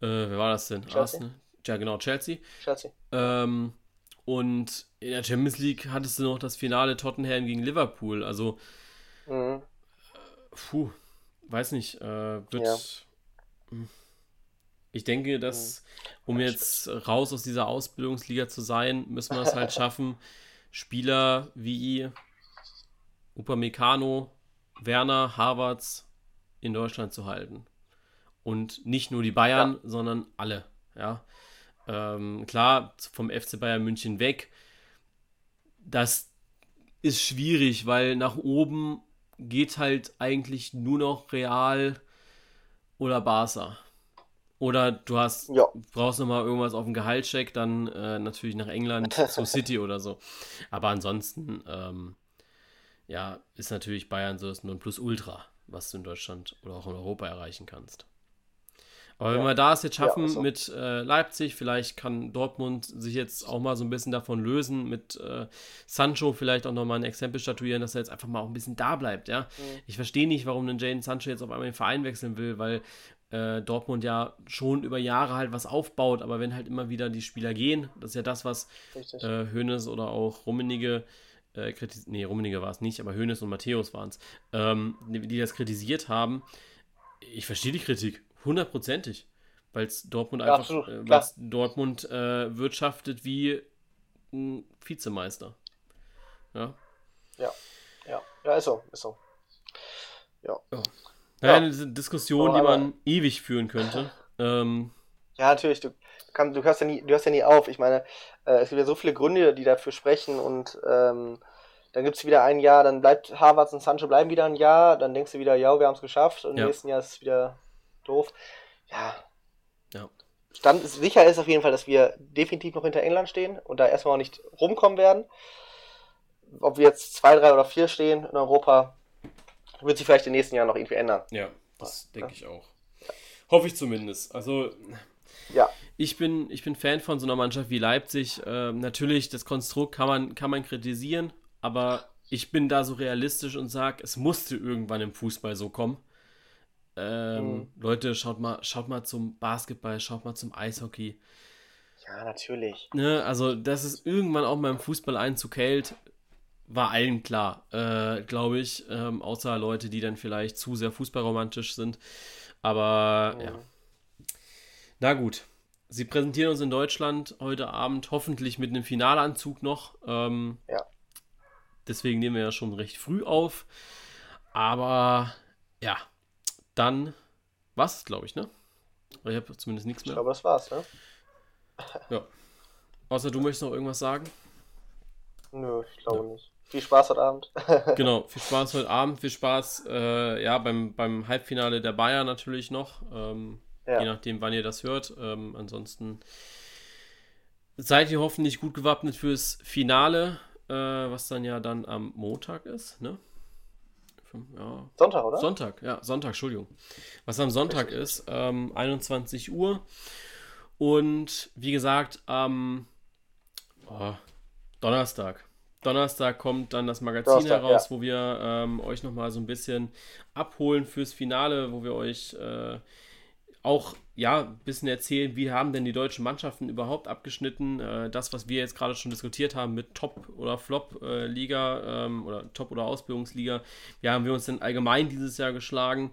äh, wer war das denn? Chelsea? Arsenal? Ja, genau, Chelsea. Chelsea. Ähm, und in der Champions League hattest du noch das Finale Tottenham gegen Liverpool. Also, Mhm. puh, weiß nicht, äh, wird. Ja. Hm. Ich denke, dass, um jetzt raus aus dieser Ausbildungsliga zu sein, müssen wir es halt schaffen, Spieler wie Upamecano, Werner, Havertz in Deutschland zu halten. Und nicht nur die Bayern, sondern alle. Ja. Ähm, klar, vom FC Bayern München weg. Das ist schwierig, weil nach oben geht halt eigentlich nur noch Real oder Barca. Oder du hast, Ja. brauchst nochmal irgendwas auf dem Gehaltscheck, dann äh, natürlich nach England zu City oder so. Aber ansonsten, ähm, ja, ist natürlich Bayern so das Nonplusultra, was du in Deutschland oder auch in Europa erreichen kannst. Aber wenn Ja. wir das jetzt Ja, schaffen ist so. mit äh, Leipzig, vielleicht kann Dortmund sich jetzt auch mal so ein bisschen davon lösen, mit äh, Sancho vielleicht auch nochmal ein Exempel statuieren, dass er jetzt einfach mal auch ein bisschen da bleibt, ja. Mhm. Ich verstehe nicht, warum ein Jaden Sancho jetzt auf einmal den Verein wechseln will, weil äh, Dortmund ja schon über Jahre halt was aufbaut, aber wenn halt immer wieder die Spieler gehen, das ist ja das, was Richtig. äh, Hoeneß oder auch Rummenigge äh, kritis nee, Rummenigge war es nicht, aber Hoeneß und Matthäus waren es, ähm, die, das kritisiert haben. Ich verstehe die Kritik, hundertprozentig, weil es Dortmund Ja, einfach, absolut, äh, Dortmund äh, wirtschaftet wie ein Vizemeister. Ja. Ja. Ja. Ja, ist so. Ist so. Naja, Ja. eine Diskussion, die man ewig führen könnte. Ähm, Ja, natürlich, du, kann, du, hörst ja nie, du hörst ja nie auf. Ich meine, äh, es gibt ja so viele Gründe, die dafür sprechen und ähm, dann gibt es wieder ein Jahr, dann bleibt Harvards und Sancho bleiben wieder ein Jahr, dann denkst du wieder, ja, wir haben es geschafft und Ja. im nächsten Jahr ist es wieder doof. Ja. Ja. Stand ist, sicher ist auf jeden Fall, dass wir definitiv noch hinter England stehen und da erstmal auch nicht rumkommen werden. Ob wir jetzt zwei, drei oder vier stehen in Europa, wird sich vielleicht in den nächsten Jahren noch irgendwie ändern. ja, das denke ich auch. Hoffe ich zumindest. Also, ja. Ich, bin, ich bin Fan von so einer Mannschaft wie Leipzig. Äh, natürlich, das Konstrukt kann man, kann man kritisieren, aber ich bin da so realistisch und sage, es musste irgendwann im Fußball so kommen. Ähm, mhm. Leute, schaut mal, schaut mal zum Basketball, schaut mal zum Eishockey. Ja, natürlich. Ne, also, dass es irgendwann auch mal im Fußball Einzug hält, war allen klar, äh, glaube ich. Ähm, außer Leute, die dann vielleicht zu sehr fußballromantisch sind. Aber mhm. ja. Na gut. Sie präsentieren uns in Deutschland heute Abend hoffentlich mit einem Finalanzug noch. Ähm, ja. Deswegen nehmen wir ja schon recht früh auf. Aber ja, dann was, glaube ich, ne? Ich habe zumindest nichts mehr. Ich glaube, das war's, ne? Ja. Außer du möchtest noch irgendwas sagen? Nö, ich glaube ja. nicht. Viel Spaß heute Abend. genau, viel Spaß heute Abend, viel Spaß äh, ja, beim, beim Halbfinale der Bayern natürlich noch. Ähm, ja. Je nachdem, wann ihr das hört. Ähm, ansonsten seid ihr hoffentlich gut gewappnet fürs Finale, äh, was dann ja dann am Montag ist, ne? Ja. Sonntag, oder? Sonntag, ja, Sonntag, Entschuldigung. Was am Sonntag ist, ähm, 21 Uhr. Und wie gesagt, am oh, Donnerstag. Donnerstag kommt dann das Magazin Donnerstag, heraus, ja. wo wir ähm, euch nochmal so ein bisschen abholen fürs Finale, wo wir euch äh, auch ja, ein bisschen erzählen, wie haben denn die deutschen Mannschaften überhaupt abgeschnitten. Äh, das, was wir jetzt gerade schon diskutiert haben mit Top- oder Flop-Liga äh, ähm, oder Top- oder Ausbildungsliga, wie haben wir uns denn allgemein dieses Jahr geschlagen.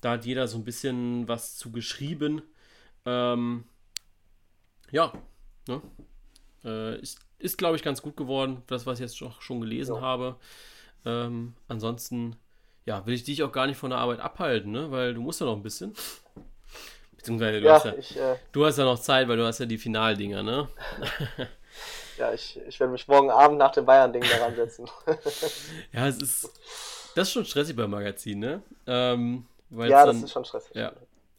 Da hat jeder so ein bisschen was zu geschrieben. Ähm, ja, ne? äh, ist, ist glaube ich, ganz gut geworden, das, was ich jetzt schon gelesen ja. habe. Ähm, ansonsten, ja, will ich dich auch gar nicht von der Arbeit abhalten, ne? weil du musst ja noch ein bisschen. Beziehungsweise du, ja, hast ja, ich, äh, du hast ja noch Zeit, weil du hast ja die Finaldinger, ne? ja, ich, ich werde mich morgen Abend nach dem Bayern-Ding daran setzen. ja, es ist. Das ist schon stressig beim Magazin, ne? Ähm, ja, dann, das ist schon stressig. Ja.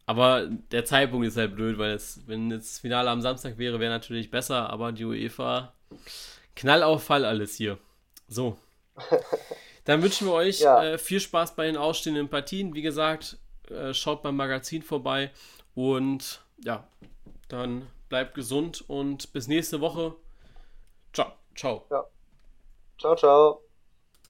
Aber der Zeitpunkt ist halt blöd, weil es, wenn jetzt das Finale am Samstag wäre, wäre natürlich besser, aber die UEFA Knallauffall alles hier. So. Dann wünschen wir euch ja. äh, viel Spaß bei den ausstehenden Partien. Wie gesagt, äh, schaut beim Magazin vorbei und ja, dann bleibt gesund und bis nächste Woche. Ciao. Ciao. Ja. Ciao, ciao.